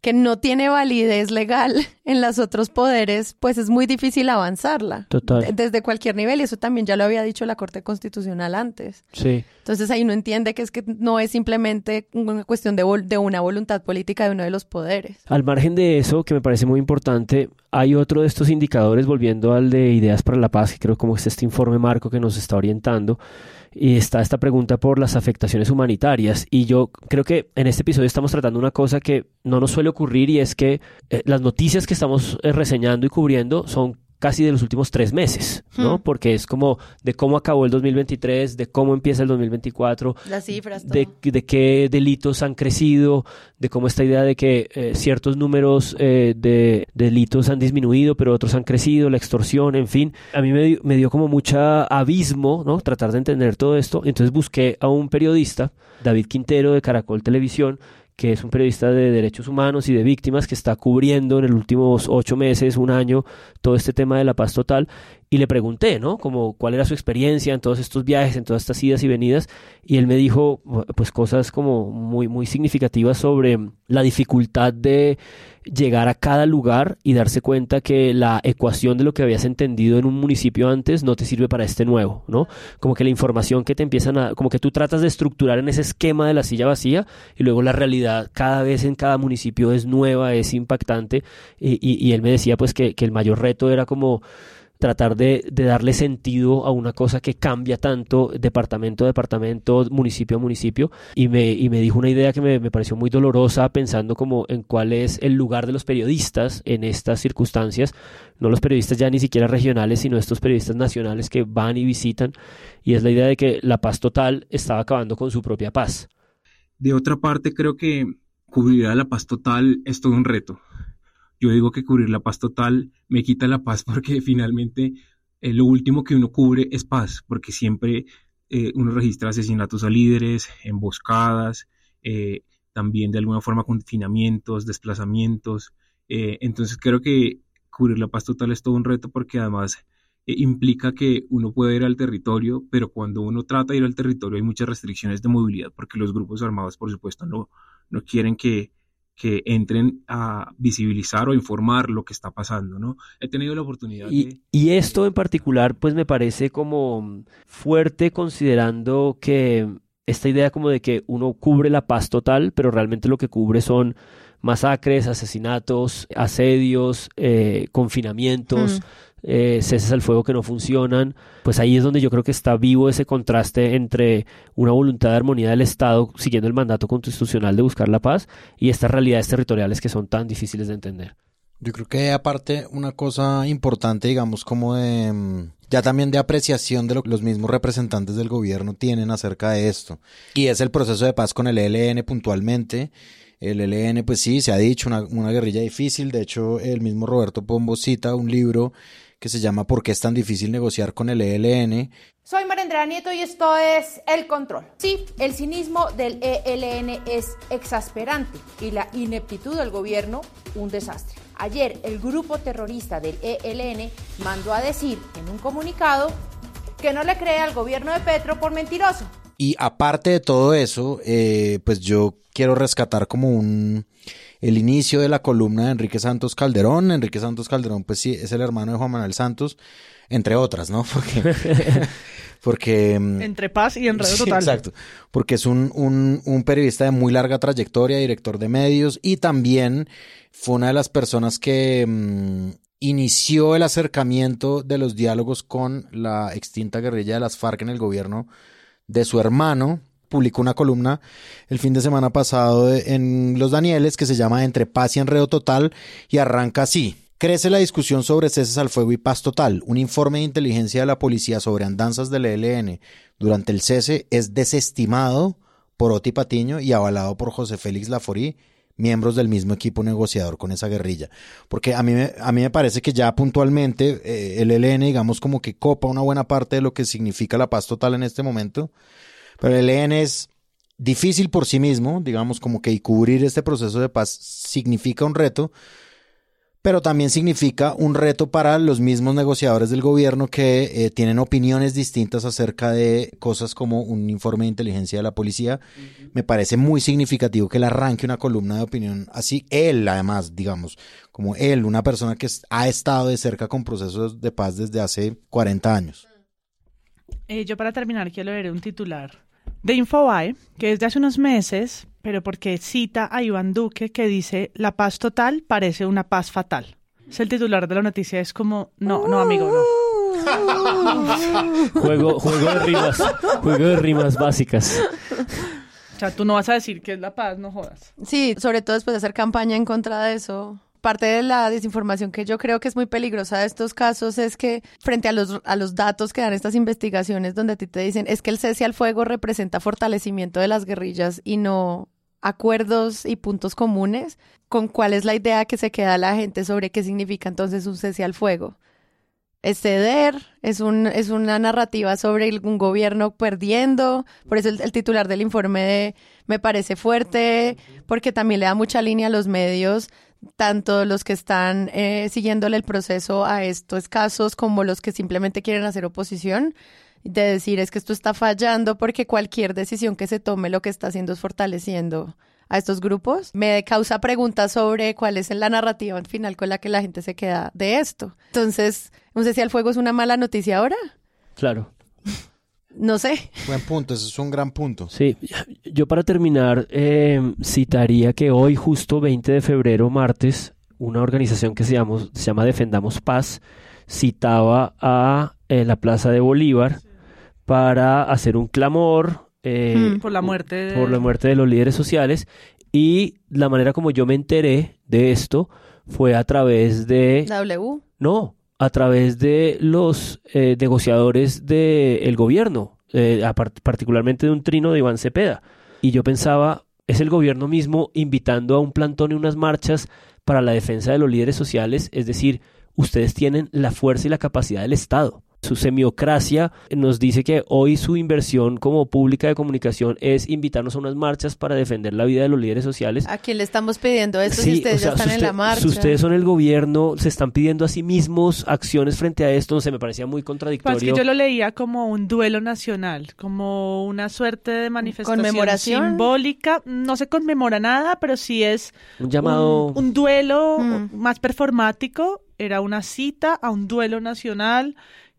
que no tiene validez legal *laughs* en los otros poderes, pues es muy difícil avanzarla. Total. Desde cualquier nivel, y eso también ya lo había dicho la Corte Constitucional antes. Sí. Entonces ahí no entiende que es que no es simplemente una cuestión de, de una voluntad política de uno de los poderes. Al margen de eso, que me parece muy importante, hay otro de estos indicadores, volviendo al de Ideas para la Paz, que creo como es este informe marco que nos está orientando, y está esta pregunta por las afectaciones humanitarias. Y yo creo que en este episodio estamos tratando una cosa que no nos suele ocurrir y es que eh, las noticias que estamos eh, reseñando y cubriendo son casi de los últimos tres meses, ¿no? Hmm. Porque es como de cómo acabó el 2023, de cómo empieza el 2024, las cifras, de, de, qué delitos han crecido, de cómo esta idea de que eh, ciertos números eh, de, delitos han disminuido, pero otros han crecido, la extorsión, en fin. A mí me, me dio como mucha abismo, ¿no? Tratar de entender todo esto. Entonces busqué a un periodista, David Quintero de Caracol Televisión, que es un periodista de derechos humanos y de víctimas que está cubriendo en los últimos ocho meses, un año, todo este tema de la paz total. Y le pregunté, ¿no? Como cuál era su experiencia en todos estos viajes, en todas estas idas y venidas. Y él me dijo, pues, cosas como muy, muy significativas sobre la dificultad de llegar a cada lugar y darse cuenta que la ecuación de lo que habías entendido en un municipio antes no te sirve para este nuevo, ¿no? Como que la información que te empiezan a, como que tú tratas de estructurar en ese esquema de la silla vacía y luego la realidad cada vez en cada municipio es nueva, es impactante y, y, él me decía pues que, que el mayor reto era como tratar de, darle sentido a una cosa que cambia tanto departamento a departamento, municipio a municipio, y me, y me dijo una idea que me, pareció muy dolorosa pensando como en cuál es el lugar de los periodistas en estas circunstancias, no los periodistas ya ni siquiera regionales, sino estos periodistas nacionales que van y visitan, y es la idea de que la paz total estaba acabando con su propia paz. De otra parte, creo que cubrir a la paz total es todo un reto yo digo que cubrir la paz total me quita la paz *laughs* porque finalmente eh, lo último que uno cubre es paz, porque siempre eh, uno registra asesinatos a líderes, emboscadas, eh, también de alguna forma confinamientos, desplazamientos. entonces creo que cubrir la paz total es todo un reto porque además implica que uno puede ir al territorio, pero cuando uno trata de ir al territorio hay muchas restricciones de movilidad porque los grupos armados, por supuesto, no, no quieren que que entren a visibilizar o informar lo que está pasando, ¿no? He tenido la oportunidad y, de... Y esto en particular, pues me parece como fuerte considerando que esta idea como de que uno cubre la paz total, pero realmente lo que cubre son masacres, asesinatos, asedios, eh, confinamientos, mm eh, ceses al fuego que no funcionan, pues ahí es donde yo creo que está vivo ese contraste entre una voluntad de armonía del Estado siguiendo el mandato constitucional de buscar la paz y estas realidades territoriales que son tan difíciles de entender. Yo creo que aparte una cosa importante, digamos, como de mm, ya también de apreciación de lo que los mismos representantes del gobierno tienen acerca de esto. Y es el proceso de paz con el ELN puntualmente. El ELN, pues sí, se ha dicho, una, una guerrilla difícil. De hecho, el mismo Roberto Pombo cita un libro que se llama ¿Por qué es tan difícil negociar con el ELN? Soy Marendra Nieto y esto es El Control. Sí, el cinismo del ELN es exasperante y la ineptitud del gobierno un desastre. Ayer el grupo terrorista del ELN mandó a decir en un comunicado que no le cree al gobierno de Petro por mentiroso. Y aparte de todo eso, eh, pues yo quiero rescatar como un el inicio de la columna de Enrique Santos Calderón. Enrique Santos Calderón, pues sí, es el hermano de Juan Manuel Santos, entre otras, ¿no? *laughs* Porque... *laughs* porque mm, entre paz y enredo total. Exacto, porque es un, un, un, periodista de muy larga trayectoria, director de medios y también fue una de las personas que mm, inició el acercamiento de los diálogos con la extinta guerrilla de las FARC en el gobierno de su hermano, publicó una columna el fin de semana pasado en Los Danieles que se llama Entre paz y enredo total y arranca así. Crece la discusión sobre ceses al fuego y paz total. Un informe de inteligencia de la policía sobre andanzas del ELN durante el cese es desestimado por Oti Patiño y avalado por José Félix Laforí, miembros del mismo equipo negociador con esa guerrilla. Porque a mí, a mí me parece que ya puntualmente eh, el ELN, digamos, como que copa una buena parte de lo que significa la paz total en este momento pero el ELN es difícil por sí mismo, digamos como que y cubrir este proceso de paz significa un reto, pero también significa un reto para los mismos negociadores del gobierno que eh, tienen opiniones distintas acerca de cosas como un informe de inteligencia de la policía. Me parece muy significativo que él arranque una columna de opinión así. Él, además, digamos, como él, una persona que ha estado de cerca con procesos de paz desde hace 40 años. Eh, yo para terminar quiero leer un titular de Infobae, que es de hace unos meses, pero porque cita a Iván Duque que dice, la paz total parece una paz fatal. Es el titular de la noticia, es como, no, no, amigo, no. *laughs* juego, juego de rimas, juego de rimas básicas. O sea, tú no vas a decir que es la paz, no jodas. Sí, sobre todo después de hacer campaña en contra de eso, parte de la desinformación que yo creo que es muy peligrosa de estos casos es que frente a los, a los datos que dan estas investigaciones donde a ti te dicen es que el cese al fuego representa fortalecimiento de las guerrillas y no acuerdos y puntos comunes, con cuál es la idea que se queda la gente sobre qué significa entonces un cese al fuego. Es ceder, es, un, es una narrativa sobre un gobierno perdiendo, por eso el, titular del informe me parece fuerte, porque también le da mucha línea a los medios tanto los que están eh, siguiéndole el proceso a estos casos como los que simplemente quieren hacer oposición, de decir es que esto está fallando porque cualquier decisión que se tome lo que está haciendo es fortaleciendo a estos grupos. Me causa preguntas sobre cuál es la narrativa final con la que la gente se queda de esto. Entonces, no sé si el fuego es una mala noticia ahora. Claro. No sé. Buen punto, ese es un gran punto. Sí, yo para terminar eh, citaría que hoy, justo 20 de febrero, martes, una organización que se llama, se llama Defendamos Paz citaba a eh, la Plaza de Bolívar para hacer un clamor eh, por la muerte de... por la muerte de los líderes sociales y la manera como yo me enteré de esto fue a través de W no a través de los eh, negociadores del gobierno, eh, particularmente de un trino de Iván Cepeda. Y yo pensaba, es el gobierno mismo invitando a un plantón y unas marchas para la defensa de los líderes sociales, es decir, ustedes tienen la fuerza y la capacidad del Estado. Su semiocracia, nos dice que hoy su inversión como pública de comunicación es invitarnos a unas marchas para defender la vida de los líderes sociales. ¿A quién le estamos pidiendo esto si ustedes ya están en la marcha? Si ustedes son el gobierno, se están pidiendo a sí mismos acciones frente a esto, no sé, me parecía muy contradictorio. Pues que yo lo leía como un duelo nacional, como una suerte de manifestación ¿Conmemoración? simbólica. No se conmemora nada, pero sí es un llamado... Un, duelo mm. más performático. Era una cita a un duelo nacional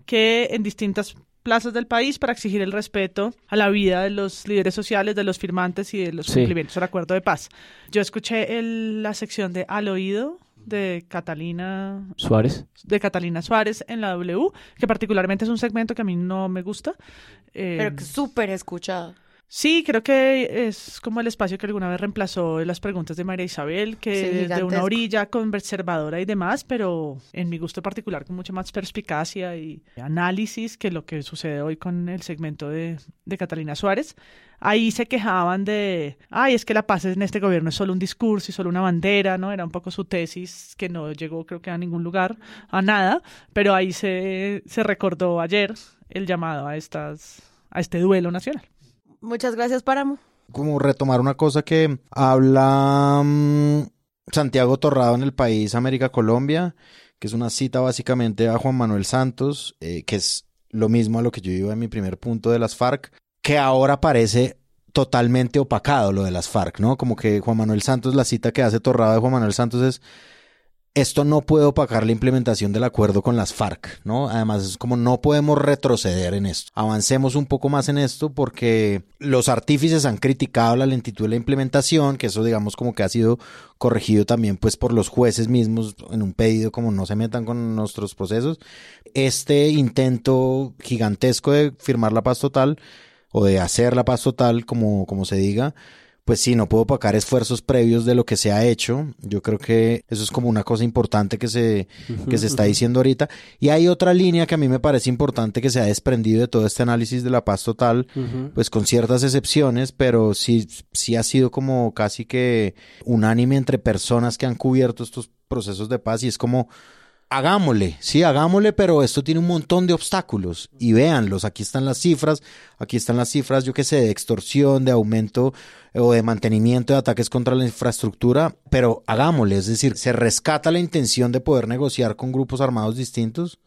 que en distintas plazas del país para exigir el respeto a la vida de los líderes sociales, de los firmantes y de los cumplimientos del acuerdo de paz. Yo escuché la sección de Al Oído de Catalina Suárez. De Catalina Suárez en la W, que particularmente es un segmento que a mí no me gusta. Pero que súper escuchado. Sí, creo que es como el espacio que alguna vez reemplazó las preguntas de María Isabel, que es de una orilla conservadora y demás, pero en mi gusto particular con mucha más perspicacia y análisis que lo que sucede hoy con el segmento de, de Catalina Suárez. Ahí se quejaban de, ay, es que la paz en este gobierno es solo un discurso y solo una bandera, ¿no? Era un poco su tesis que no llegó creo que a ningún lugar, a nada, pero ahí se, se recordó ayer el llamado a, estas, a este duelo nacional. Muchas gracias, Páramo. Como retomar una cosa que habla mm, Santiago Torrado en el país América Colombia, que es una cita básicamente a Juan Manuel Santos, eh, que es lo mismo a lo que yo iba en mi primer punto de las FARC, que ahora parece totalmente opacado lo de las FARC, ¿no? Como que Juan Manuel Santos, la cita que hace Torrado de Juan Manuel Santos es esto no puede opacar la implementación del acuerdo con las FARC, ¿no? Además, es como no podemos retroceder en esto. Avancemos un poco más en esto porque los artífices han criticado la lentitud de la implementación, que eso digamos como que ha sido corregido también pues por los jueces mismos en un pedido como no se metan con nuestros procesos. Este intento gigantesco de firmar la paz total o de hacer la paz total, como, como se diga, pues sí, no puedo opacar esfuerzos previos de lo que se ha hecho. Yo creo que eso es como una cosa importante que se, que se está diciendo ahorita. Y hay otra línea que a mí me parece importante que se ha desprendido de todo este análisis de la paz total, pues con ciertas excepciones, pero sí, sí ha sido como casi que unánime entre personas que han cubierto estos procesos de paz y es como hagámosle, sí, hagámosle, pero esto tiene un montón de obstáculos. Y véanlos, aquí están las cifras, aquí están las cifras, yo qué sé, de extorsión, de aumento eh, o de mantenimiento de ataques contra la infraestructura, pero hagámosle, es decir, se rescata la intención de poder negociar con grupos armados distintos,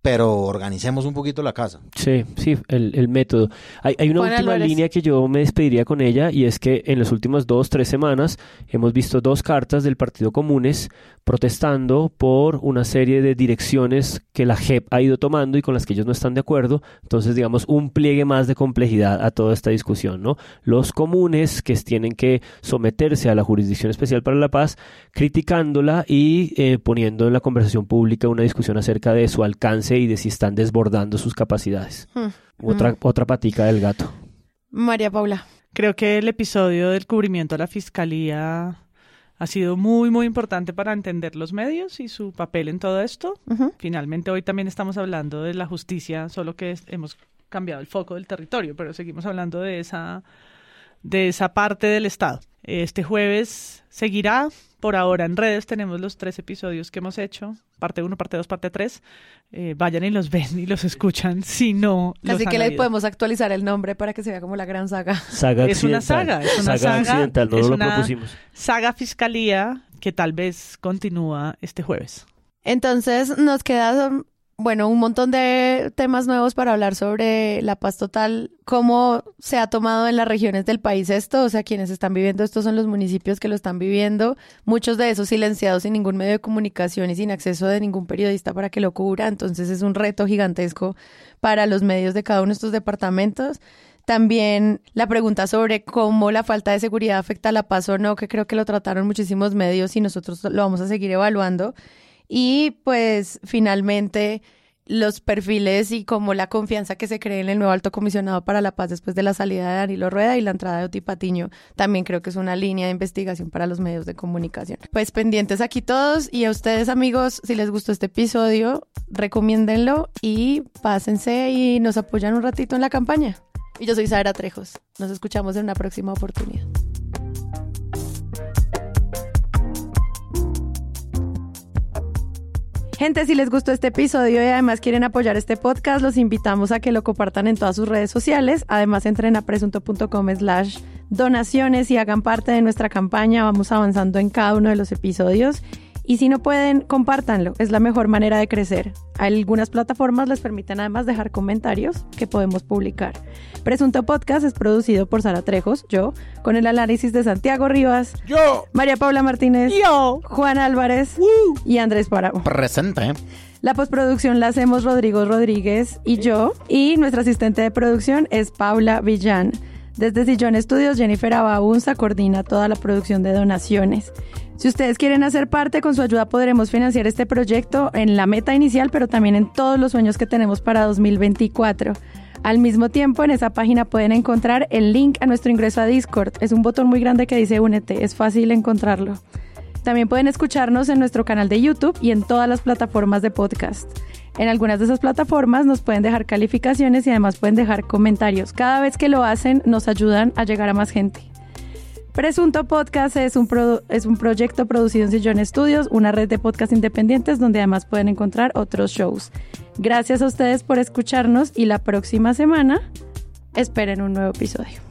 pero organicemos un poquito la casa. Sí, sí, el, método. Hay, hay una última línea que yo me despediría con ella y es que en las últimas dos, tres semanas hemos visto dos cartas del Partido Comunes protestando por una serie de direcciones que la JEP ha ido tomando y con las que ellos no están de acuerdo. Entonces, digamos, un pliegue más de complejidad a toda esta discusión, ¿no? Los comunes que tienen que someterse a la Jurisdicción Especial para la Paz, criticándola y eh, poniendo en la conversación pública una discusión acerca de su alcance y de si están desbordando sus capacidades. Hmm. Otra, hmm. otra patica del gato. María Paula. Creo que el episodio del cubrimiento a la fiscalía ha sido muy, muy importante para entender los medios y su papel en todo esto. Finalmente, hoy también estamos hablando de la justicia, solo que hemos cambiado el foco del territorio, pero seguimos hablando de esa, de esa parte del Estado. Este jueves seguirá por ahora en redes tenemos los tres episodios que hemos hecho, parte 1, parte 2, parte 3. Eh, vayan y los ven y los escuchan, *laughs* si no... Así que le podemos actualizar el nombre para que se vea como la gran saga. Saga Es una saga, es una saga, no es lo una propusimos. Saga Fiscalía que tal vez continúa este jueves. Entonces nos queda bueno, un montón de temas nuevos para hablar sobre la paz total, cómo se ha tomado en las regiones del país esto, o sea, quienes están viviendo esto son los municipios que lo están viviendo, muchos de esos silenciados sin ningún medio de comunicación y sin acceso de ningún periodista para que lo cubra, entonces es un reto gigantesco para los medios de cada uno de estos departamentos. También la pregunta sobre cómo la falta de seguridad afecta a la paz o no, que creo que lo trataron muchísimos medios y nosotros lo vamos a seguir evaluando. Y pues finalmente los perfiles y como la confianza que se cree en el nuevo alto comisionado para la paz después de la salida de Danilo Rueda y la entrada de Oti Patiño, también creo que es una línea de investigación para los medios de comunicación. Pues pendientes aquí todos y a ustedes amigos, si les gustó este episodio, recomiéndenlo y pásense y nos apoyan un ratito en la campaña. Y yo soy Sara Trejos. Nos escuchamos en una próxima oportunidad. Gente, si les gustó este episodio y además quieren apoyar este podcast, los invitamos a que lo compartan en todas sus redes sociales. Además, entren a presunto.com slash donaciones y hagan parte de nuestra campaña. Vamos avanzando en cada uno de los episodios. Y si no pueden, compártanlo. Es la mejor manera de crecer. Algunas plataformas les permiten además dejar comentarios que podemos publicar. Presunto Podcast es producido por Sara Trejos, yo, con el análisis de Santiago Rivas, yo, María Paula Martínez, yo, Juan Álvarez y Andrés Paramo. Presente. La postproducción la hacemos Rodrigo Rodríguez y yo, y nuestra asistente de producción es Paula Villán. Desde Sillón Estudios, Jennifer Abaunza coordina toda la producción de donaciones. Si ustedes quieren hacer parte, con su ayuda podremos financiar este proyecto en la meta inicial, pero también en todos los sueños que tenemos para 2024. Al mismo tiempo, en esa página pueden encontrar el link a nuestro ingreso a Discord. Es un botón muy grande que dice Únete, es fácil encontrarlo. También pueden escucharnos en nuestro canal de YouTube y en todas las plataformas de podcast. En algunas de esas plataformas nos pueden dejar calificaciones y además pueden dejar comentarios. Cada vez que lo hacen nos ayudan a llegar a más gente. Presunto Podcast es un, es un proyecto producido en Sillón Estudios, una red de podcast independientes donde además pueden encontrar otros shows. Gracias a ustedes por escucharnos y la próxima semana esperen un nuevo episodio.